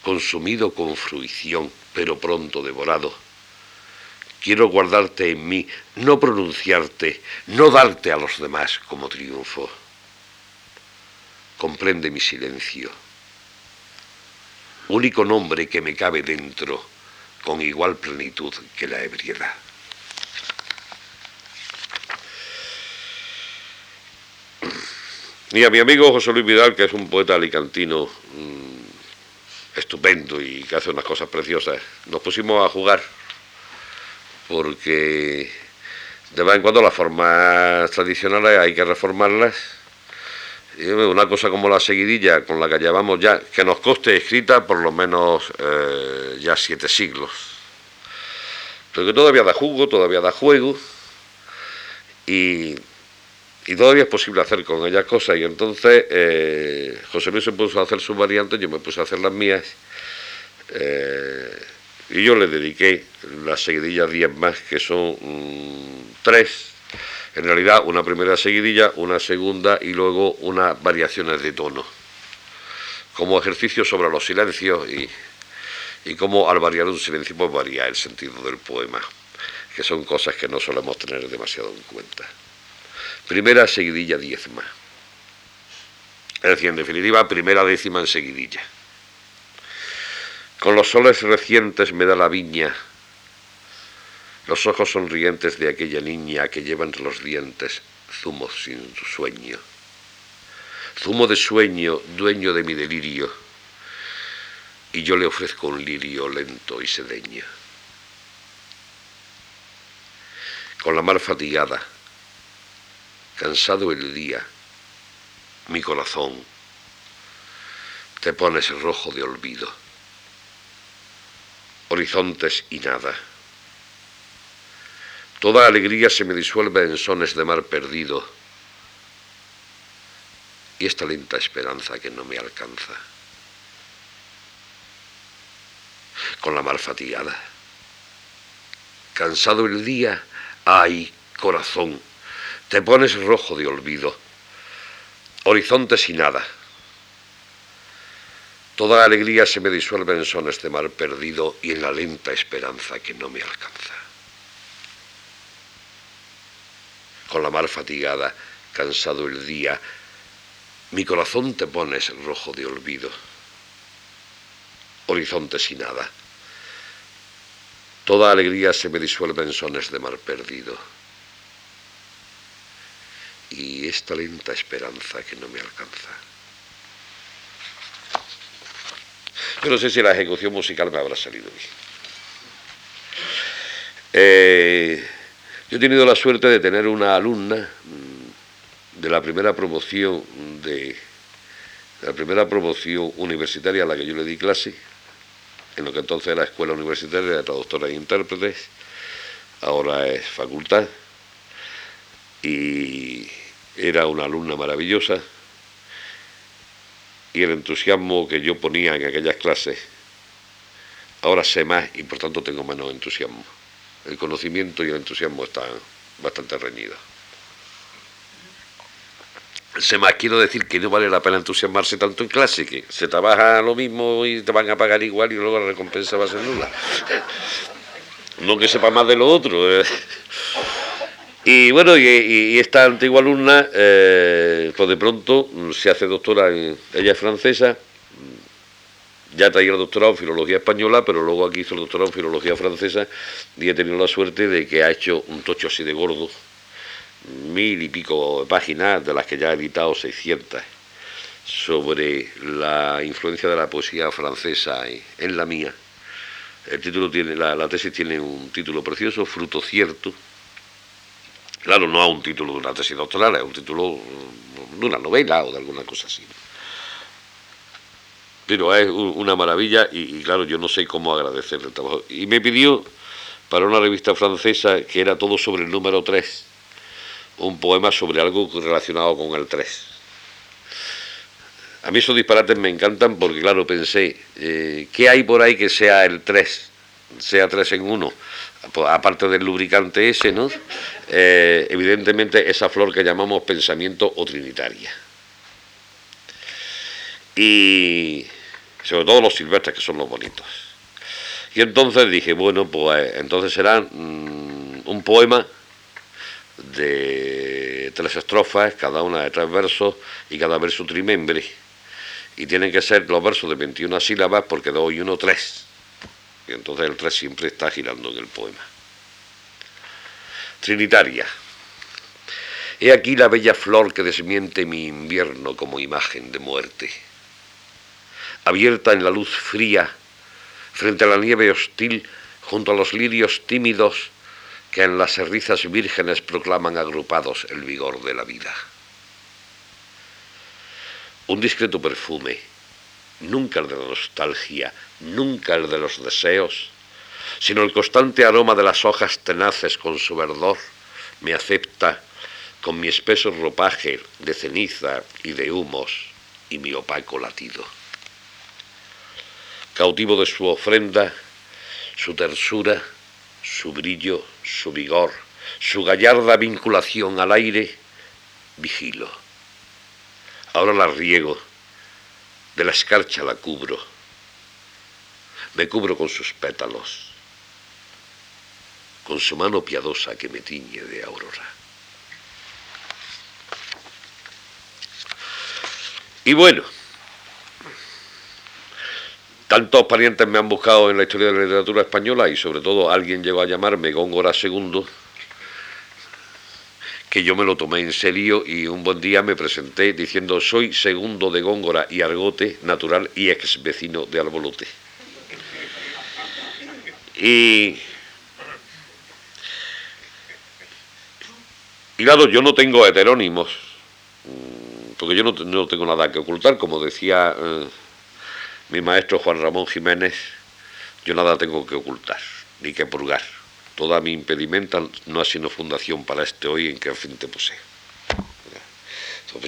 consumido con fruición, pero pronto devorado. Quiero guardarte en mí, no pronunciarte, no darte a los demás como triunfo. Comprende mi silencio, único nombre que me cabe dentro con igual plenitud que la ebriedad. Y a mi amigo José Luis Vidal, que es un poeta alicantino mm, estupendo y que hace unas cosas preciosas, nos pusimos a jugar porque de vez en cuando las formas tradicionales hay que reformarlas. Una cosa como la seguidilla con la que llevamos ya, que nos coste escrita por lo menos eh, ya siete siglos. Pero que todavía da jugo, todavía da juego. Y y todavía es posible hacer con ella cosas. Y entonces eh, José Luis se puso a hacer sus variantes, yo me puse a hacer las mías. Eh, y yo le dediqué las seguidillas 10 más, que son mm, tres. En realidad, una primera seguidilla, una segunda y luego unas variaciones de tono. Como ejercicio sobre los silencios y, y cómo al variar un silencio pues varía el sentido del poema, que son cosas que no solemos tener demasiado en cuenta. Primera seguidilla diezma. Es decir, en definitiva, primera décima en seguidilla. Con los soles recientes me da la viña, los ojos sonrientes de aquella niña que lleva entre los dientes zumo sin sueño. Zumo de sueño, dueño de mi delirio, y yo le ofrezco un lirio lento y sedeño. Con la mar fatigada, cansado el día, mi corazón, te pones rojo de olvido, horizontes y nada. Toda alegría se me disuelve en sones de mar perdido y esta lenta esperanza que no me alcanza. Con la mar fatigada, cansado el día, ay, corazón, te pones rojo de olvido, horizontes y nada. Toda alegría se me disuelve en sones de mar perdido y en la lenta esperanza que no me alcanza. Con la mar fatigada, cansado el día, mi corazón te pones rojo de olvido, horizontes y nada. Toda alegría se me disuelve en sones de mar perdido y esta lenta esperanza que no me alcanza. Yo no sé si la ejecución musical me habrá salido bien. Eh, yo he tenido la suerte de tener una alumna mm, de la primera promoción de, la primera promoción universitaria a la que yo le di clase, en lo que entonces era escuela universitaria de traductora e intérpretes, ahora es facultad, y era una alumna maravillosa y el entusiasmo que yo ponía en aquellas clases, ahora sé más y por tanto tengo menos entusiasmo. El conocimiento y el entusiasmo están bastante reñidos. Se más quiero decir que no vale la pena entusiasmarse tanto en clase, que se trabaja lo mismo y te van a pagar igual y luego la recompensa va a ser nula. No que sepa más de lo otro. Eh. Y bueno, y, esta antigua alumna, pues de pronto se hace doctora, en, ella es francesa, ya traía el doctorado en filología española, pero luego aquí hizo el doctorado en filología francesa y he tenido la suerte de que ha hecho un tocho así de gordo, mil y pico páginas, de las que ya ha editado 600, sobre la influencia de la poesía francesa en la mía. El título tiene, la tesis tiene un título precioso, Fruto Cierto, Claro, no a un título de una tesis doctoral, es un título de una novela o de alguna cosa así. Pero es una maravilla y, claro, yo no sé cómo agradecerle el trabajo. Y me pidió para una revista francesa que era todo sobre el número 3, un poema sobre algo relacionado con el 3. A mí esos disparates me encantan porque, claro, pensé, eh, ¿qué hay por ahí que sea el 3? Sea 3 en 1 pues, aparte del lubricante ese, ¿no? Eh, evidentemente esa flor que llamamos pensamiento o trinitaria. Y sobre todo los silvestres, que son los bonitos. Y entonces dije, bueno, pues entonces será mm, un poema de tres estrofas, cada una de tres versos y cada verso trimembre. Y tienen que ser los versos de 21 sílabas porque dos y uno tres. Y entonces el 3 siempre está girando en el poema. Trinitaria. He aquí la bella flor que desmiente mi invierno como imagen de muerte. Abierta en la luz fría, frente a la nieve hostil, junto a los lirios tímidos que en las cerrizas vírgenes proclaman agrupados el vigor de la vida. Un discreto perfume, nunca el de la nostalgia, nunca el de los deseos, sino el constante aroma de las hojas tenaces con su verdor, me acepta con mi espeso ropaje de ceniza y de humos y mi opaco latido. Cautivo de su ofrenda, su tersura, su brillo, su vigor, su gallarda vinculación al aire, vigilo. Ahora la riego, de la escarcha la cubro, me cubro con sus pétalos, con su mano piadosa que me tiñe de aurora. Y bueno, tantos parientes me han buscado en la historia de la literatura española y sobre todo alguien llegó a llamarme Góngora II, que yo me lo tomé en serio y un buen día me presenté diciendo soy segundo de Góngora y Argote, natural y ex vecino de Albolote. Y, claro, yo no tengo heterónimos, mm, porque yo no, tengo nada que ocultar, como decía eh, mi maestro Juan Ramón Jiménez, yo nada tengo que ocultar, ni que purgar. Toda mi impedimenta no ha sido fundación para este hoy en que al fin te posee.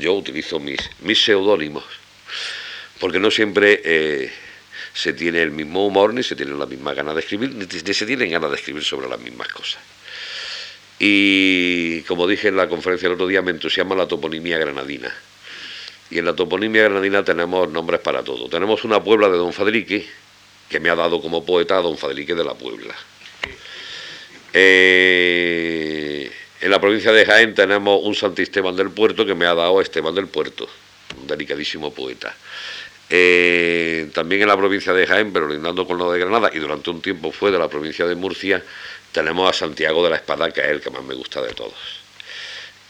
yo utilizo mis, mis seudónimos, porque no siempre... Eh, se tiene el mismo humor, ni se tiene la misma gana de escribir, ni, se tienen ganas de escribir sobre las mismas cosas. Y como dije en la conferencia el otro día, me entusiasma la toponimia granadina. Y en la toponimia granadina tenemos nombres para todo. Tenemos una Puebla de Don Fadrique, que me ha dado como poeta a Don Fadrique de la Puebla. Eh, en la provincia de Jaén tenemos un Santisteban del Puerto que me ha dado Esteban del Puerto, un delicadísimo poeta. Eh, también en la provincia de Jaén, pero lindando con lo de Granada, y durante un tiempo fue de la provincia de Murcia, tenemos a Santiago de la Espada, que es el que más me gusta de todos.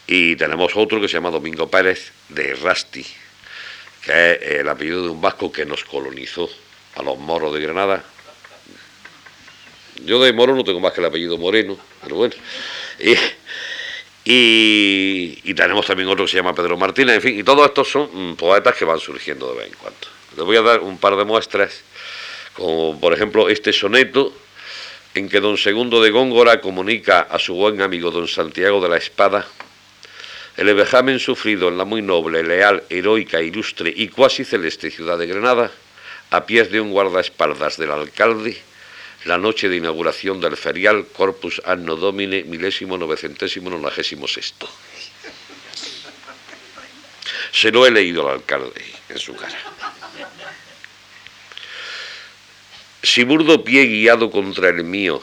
Y tenemos otro que se llama Domingo Pérez de Rasti, que es el apellido de un vasco que nos colonizó a los moros de Granada. Yo de moro no tengo más que el apellido Moreno, pero bueno. Y, y, tenemos también otro que se llama Pedro Martínez, en fin, y todos estos son mm, poetas que van surgiendo de vez en cuando. Les voy a dar un par de muestras, como por ejemplo este soneto en que don Segundo de Góngora comunica a su buen amigo don Santiago de la Espada el vejamen sufrido en la muy noble, leal, heroica, ilustre y cuasi celeste ciudad de Granada, a pies de un guardaespaldas del alcalde, la noche de inauguración del ferial Corpus Anno Domine milésimo novecentésimo nonagésimo sexto. Se lo he leído al alcalde en su cara. Si burdo pie guiado contra el mío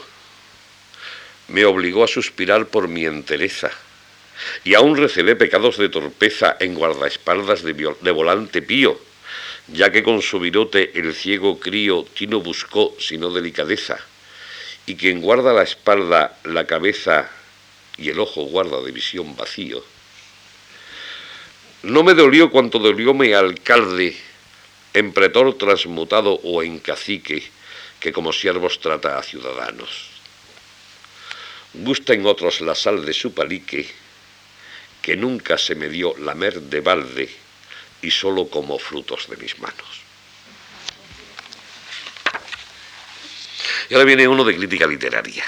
me obligó a suspirar por mi entereza, y aún recelé pecados de torpeza en guardaespaldas de, de volante pío, ya que con su virote el ciego crío no buscó sino delicadeza, y quien guarda la espalda, la cabeza y el ojo guarda de visión vacío. No me dolió cuanto dolió mi alcalde, en pretor transmutado o en cacique, que como siervos trata a ciudadanos. Gusta en otros la sal de su palique, que nunca se me dio lamer de balde y solo como frutos de mis manos. Y ahora viene uno de crítica literaria.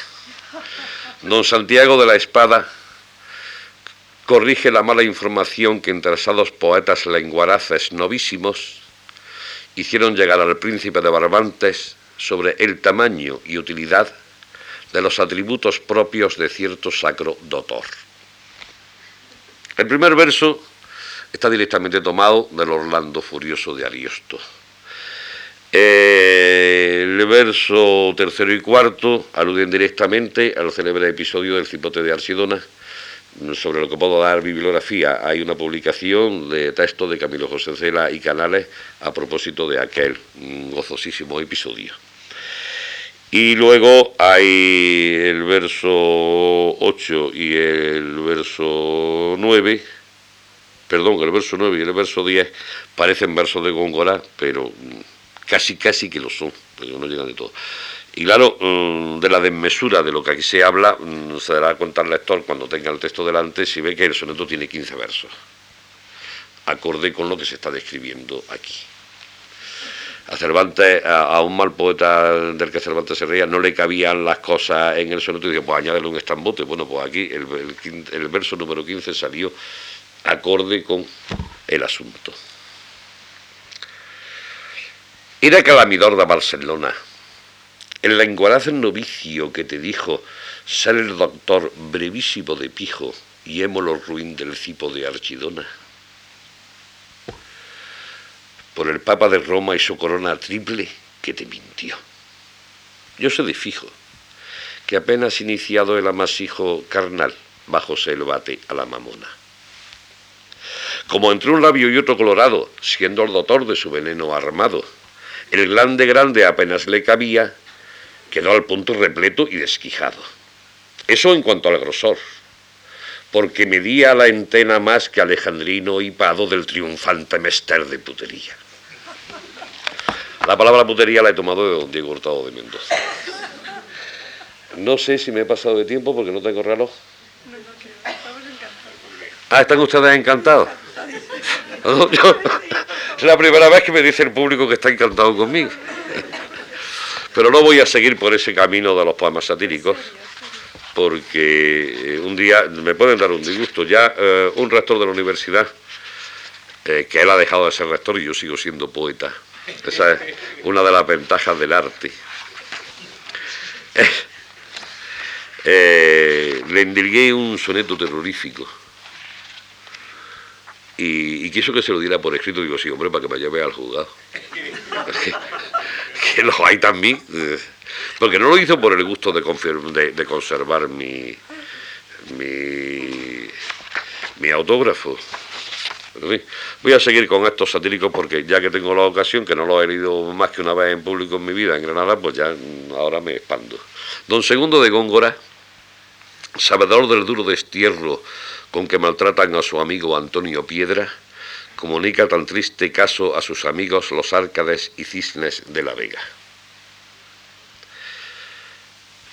Don Santiago de la Espada corrige la mala información que interesados poetas lenguaraces novísimos hicieron llegar al príncipe de Barbantes sobre el tamaño y utilidad de los atributos propios de cierto sacro dotor. El primer verso está directamente tomado del Orlando Furioso de Ariosto. El verso tercero y cuarto aluden directamente al célebre episodio del cipote de Arsidona, sobre lo que puedo dar bibliografía. Hay una publicación de texto de Camilo José Cela y Canales a propósito de aquel gozosísimo episodio. Y luego hay el verso 8 y el verso 9, perdón, el verso 9 y el verso 10 parecen versos de Góngora, pero casi casi que lo son, pero no llegan de todo. Y claro, mm, de la desmesura de lo que aquí se habla, mm, se dará cuenta el lector cuando tenga el texto delante si ve que el soneto tiene 15 versos, acorde con lo que se está describiendo aquí. A Cervantes, a, un mal poeta del que Cervantes se reía, no le cabían las cosas en el soneto y dice, pues añádele un estambote. Bueno, pues aquí el verso número 15 salió acorde con el asunto. Era Calamidor de Barcelona, el lenguaraz novicio que te dijo ser el doctor brevísimo de pijo y émolo ruin del cipo de Archidona. Por el Papa de Roma y su corona triple que te mintió. Yo sé de fijo que apenas iniciado el amasijo carnal bajóse el bate a la mamona. Como entre un labio y otro colorado, siendo el doctor de su veneno armado, el grande grande apenas le cabía, quedó al punto repleto y desquijado. Eso en cuanto al grosor, porque medía la entena más que Alejandrino y Pado del triunfante mester de putería. La palabra putería la he tomado de don Diego Hurtado de Mendoza. No sé si me he pasado de tiempo porque no tengo reloj. Ah, ¿están ustedes encantados? es la primera vez que me dice el público que está encantado conmigo. Pero no voy a seguir por ese camino de los poemas satíricos, porque eh, un día me pueden dar un disgusto. Ya eh, un rector de la universidad, eh, que él ha dejado de ser rector y yo sigo siendo poeta. Esa es una de las ventajas del arte. le endilgué un soneto terrorífico y, quiso que se lo diera por escrito. Digo, sí, hombre, para que me lleve al juzgado. que lo hay también. Porque no lo hizo por el gusto de, conservar mi, mi, mi autógrafo. voy a seguir con estos satíricos porque ya que tengo la ocasión, que no lo he leído más que una vez en público en mi vida en Granada, pues ya ahora me expando. Don Segundo de Góngora, sabedor del duro destierro con que maltratan a su amigo Antonio Piedra, comunica tan triste caso a sus amigos los árcades y cisnes de la Vega.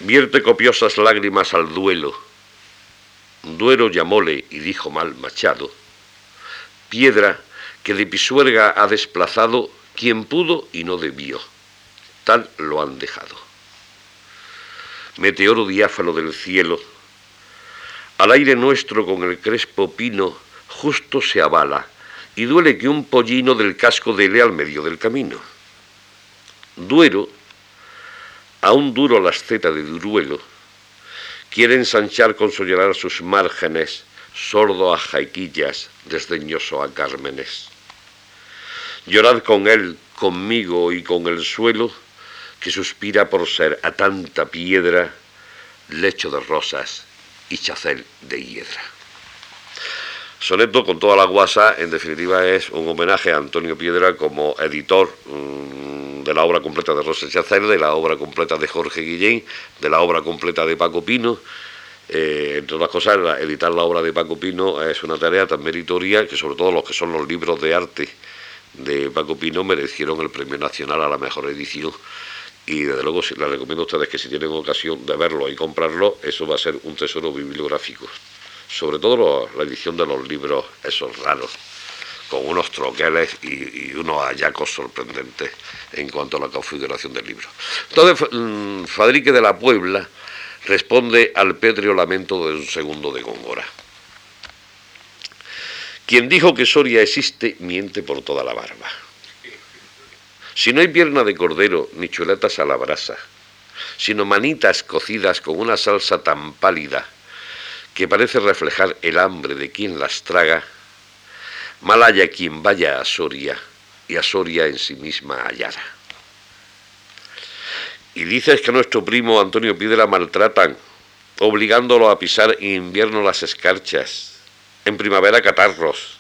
Vierte copiosas lágrimas al duelo. Duero llamóle y dijo mal Machado. Piedra que de Pisuerga ha desplazado quien pudo y no debió. Tal lo han dejado. Meteoro diáfano del cielo, al aire nuestro con el crespo pino justo se avala, y duele que un pollino del casco dele al medio del camino. Duero, aún duro la asceta de Duruelo, quiere ensanchar con su llorar sus márgenes sordo a jaiquillas, desdeñoso a cármenes. Llorad con él, conmigo y con el suelo, que suspira por ser a tanta piedra, lecho de rosas y chacel de hiedra. Soneto con toda la guasa, en definitiva, es un homenaje a Antonio Piedra como editor mm, de la obra completa de Rosa Chacel, de la obra completa de Jorge Guillén, de la obra completa de Paco Pino. Eh, entre otras cosas, editar la obra de Paco Pino es una tarea tan meritoria que sobre todo los que son los libros de arte de Paco Pino merecieron el Premio Nacional a la Mejor Edición y desde luego les recomiendo a ustedes que si tienen ocasión de verlo y comprarlo, eso va a ser un tesoro bibliográfico sobre todo la edición de los libros esos raros, con unos troqueles y, unos hallacos sorprendentes en cuanto a la configuración del libro. Entonces, mm, Fadrique de la Puebla responde al pétreo lamento de un segundo de Góngora. Quien dijo que Soria existe, miente por toda la barba. Si no hay pierna de cordero ni chuletas a la brasa, sino manitas cocidas con una salsa tan pálida que parece reflejar el hambre de quien las traga, mal haya quien vaya a Soria y a Soria en sí misma hallara. Y dices que nuestro primo Antonio Piedra maltratan, obligándolo a pisar en invierno las escarchas, en primavera catarros,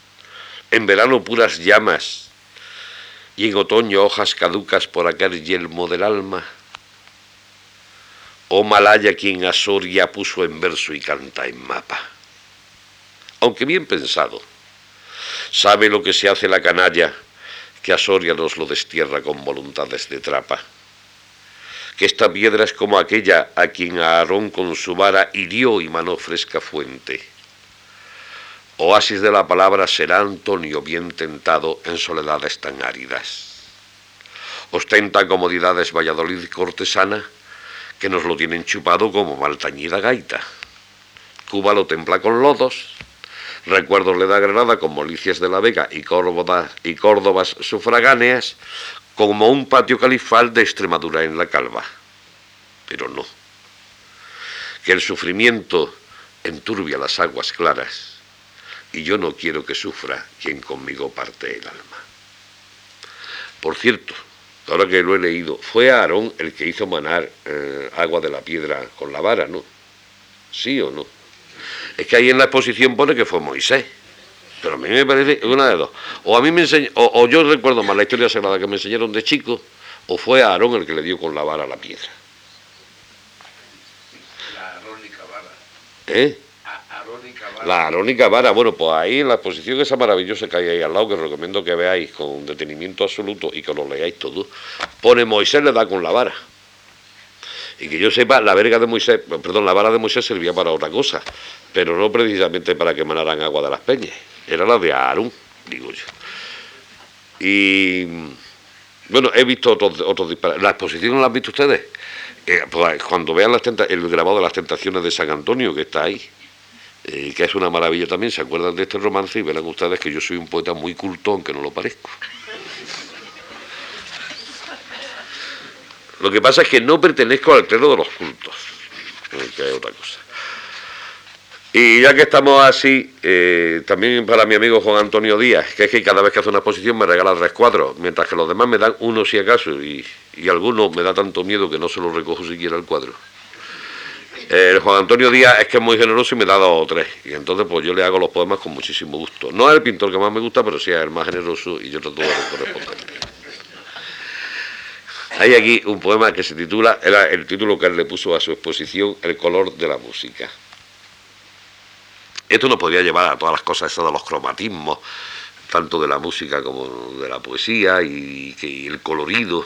en verano puras llamas y en otoño hojas caducas por aquel yelmo del alma. O Malaya quien a Soria puso en verso y canta en mapa. Aunque bien pensado, sabe lo que se hace la canalla, que a Soria nos lo destierra con voluntades de trapa. Que esta piedra es como aquella a quien Aarón con su vara hirió y manó fresca fuente. Oasis de la palabra será Antonio bien tentado en soledades tan áridas. Ostenta comodidades Valladolid cortesana, que nos lo tienen chupado como mal tañida gaita. Cuba lo templa con lodos, recuerdos le da Granada con molicias de la Vega y, Córdoba, y Córdobas sufragáneas, como un patio califal de Extremadura en la calva. Pero no. Que el sufrimiento enturbia las aguas claras, y yo no quiero que sufra quien conmigo parte el alma. Por cierto, ahora que lo he leído, fue Aarón el que hizo manar eh, agua de la piedra con la vara, ¿no? ¿Sí o no? Es que ahí en la exposición pone que fue Moisés. Pero a mí me parece una de dos. O a mí me enseñó, o, yo recuerdo más la historia sagrada que me enseñaron de chico, o fue Aarón el que le dio con la vara la piedra. La arónica vara. ¿Eh? La arónica vara, bueno, pues ahí la exposición esa maravillosa que hay ahí al lado, que recomiendo que veáis con detenimiento absoluto y que lo leáis todo, pone Moisés le da con la vara. Y que yo sepa, la verga de Moisés, perdón, la vara de Moisés servía para otra cosa, pero no precisamente para que manaran agua de las peñas, era la de Aarón, digo yo. Y bueno, he visto otros, otros disparates. ¿La exposición la han visto ustedes? Eh, pues, cuando vean las el grabado de las tentaciones de San Antonio, que está ahí, eh, que es una maravilla también, se acuerdan de este romance y verán ustedes que yo soy un poeta muy culto, aunque no lo parezco. Lo que pasa es que no pertenezco al clero de los cultos, que es otra cosa. Y ya que estamos así, eh, también para mi amigo Juan Antonio Díaz, que es que cada vez que hace una exposición me regala tres cuadros, mientras que los demás me dan uno si acaso, y, y algunos me da tanto miedo que no se los recojo siquiera el cuadro. El Juan Antonio Díaz es que es muy generoso y me da dos o tres. Y entonces pues yo le hago los poemas con muchísimo gusto. No es el pintor que más me gusta, pero sí es el más generoso y yo trato de corresponderle. Hay aquí un poema que se titula, era el título que él le puso a su exposición, El color de la música. Esto nos podría llevar a todas las cosas esas de los cromatismos, tanto de la música como de la poesía y, y el colorido.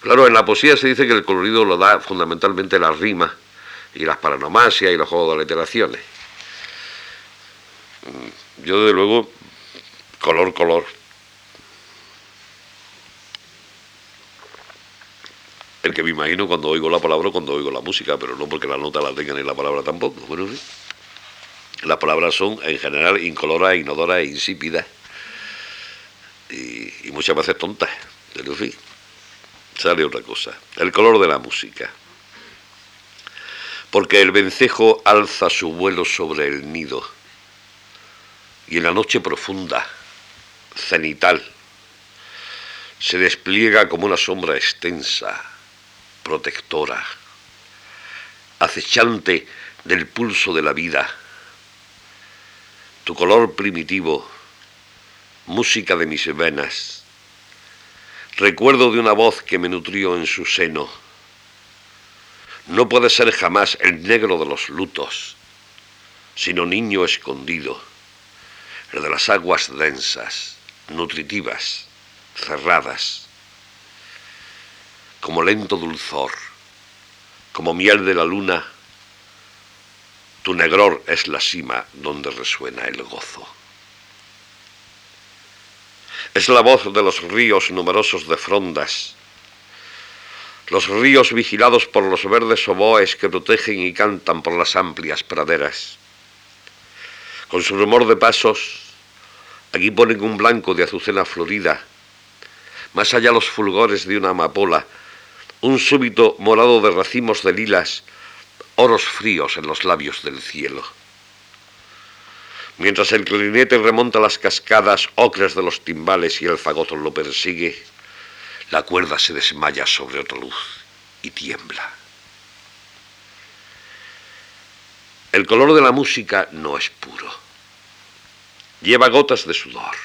Claro, en la poesía se dice que el colorido lo da fundamentalmente la rima y las paranomasias y los juegos de literaciones. Yo, desde luego, color, color. El que me imagino cuando oigo la palabra, cuando oigo la música, pero no porque la nota la tenga ni la palabra tampoco. Bueno, sí. Las palabras son, en general, incoloras, inodoras e insípidas. Y, muchas veces tontas. Pero, en fin, sale otra cosa. El color de la música porque el vencejo alza su vuelo sobre el nido, y en la noche profunda, cenital, se despliega como una sombra extensa, protectora, acechante del pulso de la vida. Tu color primitivo, música de mis venas, recuerdo de una voz que me nutrió en su seno. No puede ser jamás el negro de los lutos, sino niño escondido, el de las aguas densas, nutritivas, cerradas, como lento dulzor, como miel de la luna, tu negror es la cima donde resuena el gozo. Es la voz de los ríos numerosos de frondas, los ríos vigilados por los verdes oboes que protegen y cantan por las amplias praderas. Con su rumor de pasos, aquí ponen un blanco de azucena florida, más allá los fulgores de una amapola, un súbito morado de racimos de lilas, oros fríos en los labios del cielo. Mientras el clarinete remonta las cascadas ocres de los timbales y el fagot lo persigue, la cuerda se desmaya sobre otra luz y tiembla. El color de la música no es puro. Lleva gotas de sudor,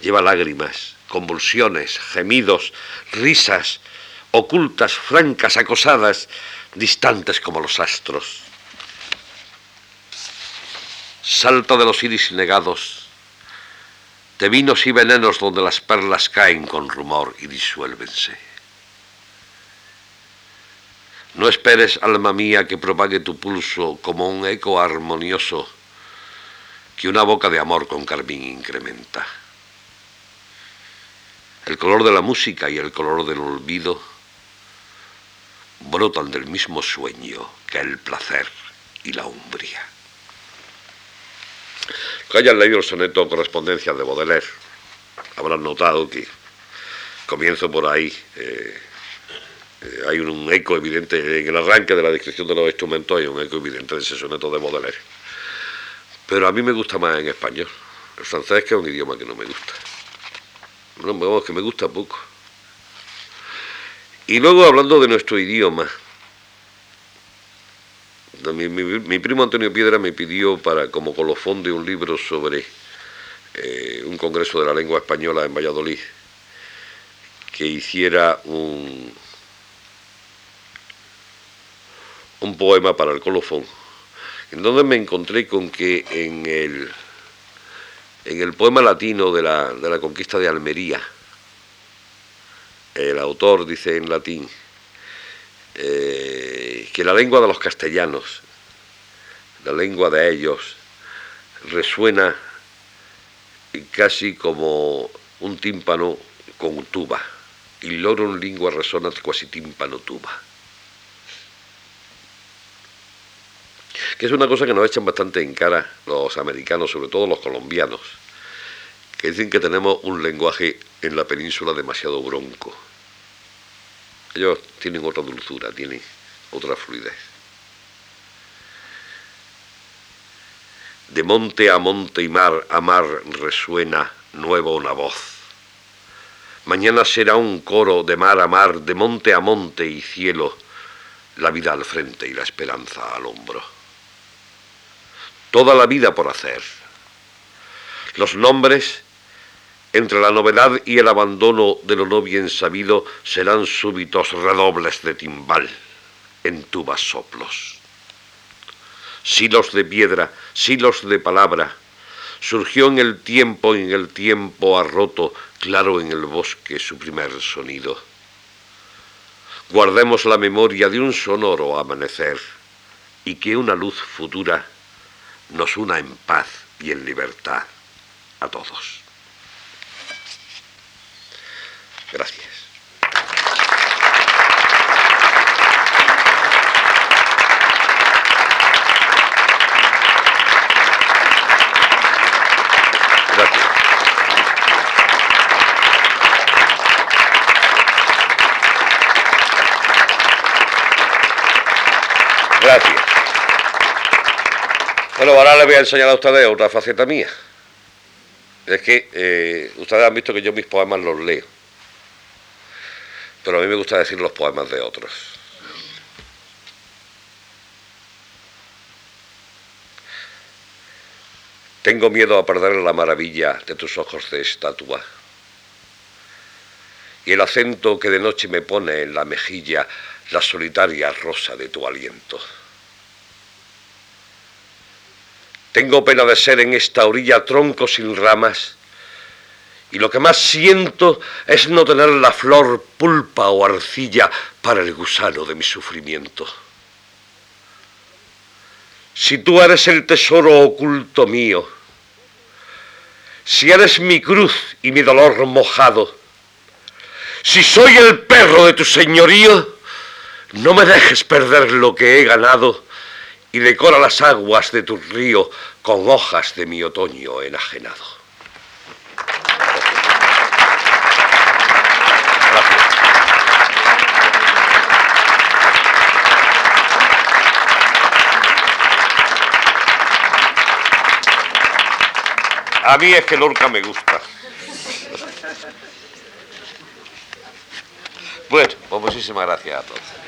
lleva lágrimas, convulsiones, gemidos, risas, ocultas, francas, acosadas, distantes como los astros. Salta de los iris negados, de vinos y venenos donde las perlas caen con rumor y disuélvense. No esperes, alma mía, que propague tu pulso como un eco armonioso que una boca de amor con carmín incrementa. El color de la música y el color del olvido brotan del mismo sueño que el placer y la umbría. Que hayan leído el soneto Correspondencia de Baudelaire, habrán notado que comienzo por ahí. Eh, eh, hay un, eco evidente, en el arranque de la descripción de los instrumentos hay un eco evidente de ese soneto de Baudelaire. Pero a mí me gusta más en español. El francés que es un idioma que no me gusta. No, vamos, que me gusta poco. Y luego hablando de nuestro idioma, mi, primo Antonio Piedra me pidió para como colofón de un libro sobre eh, un congreso de la lengua española en Valladolid que hiciera un, un poema para el colofón. Entonces me encontré con que en el en el poema latino de la, de la conquista de Almería, el autor dice en latín eh, que la lengua de los castellanos, la lengua de ellos, resuena casi como un tímpano con tuba. y loro en lingua resonat quasi tímpano tuba. que es una cosa que nos echan bastante en cara los americanos, sobre todo los colombianos, que dicen que tenemos un lenguaje en la península demasiado bronco. Ellos tienen otra dulzura, tienen otra fluidez. De monte a monte y mar a mar resuena nueva una voz. Mañana será un coro de mar a mar, de monte a monte y cielo, la vida al frente y la esperanza al hombro toda la vida por hacer. Los nombres, entre la novedad y el abandono de lo no bien sabido, serán súbitos redobles de timbal, en tubas soplos. Silos de piedra, silos de palabra, surgió en el tiempo, en el tiempo ha roto, claro en el bosque su primer sonido. Guardemos la memoria de un sonoro amanecer y que una luz futura nos una en paz y en libertad a todos. Gracias. Gracias. Bueno, ahora les voy a enseñar a ustedes otra faceta mía. Es que eh, ustedes han visto que yo mis poemas los leo. Pero a mí me gusta decir los poemas de otros. Tengo miedo a perder la maravilla de tus ojos de estatua y el acento que de noche me pone en la mejilla la solitaria rosa de tu aliento. Tengo pena de ser en esta orilla tronco sin ramas, y lo que más siento es no tener la flor, pulpa o arcilla para el gusano de mi sufrimiento. Si tú eres el tesoro oculto mío, si eres mi cruz y mi dolor mojado, si soy el perro de tu señorío, no me dejes perder lo que he ganado y decora las aguas de tu río con hojas de mi otoño enajenado. A mí es que Lorca me gusta. Bueno, pues muchísimas gracias a todos.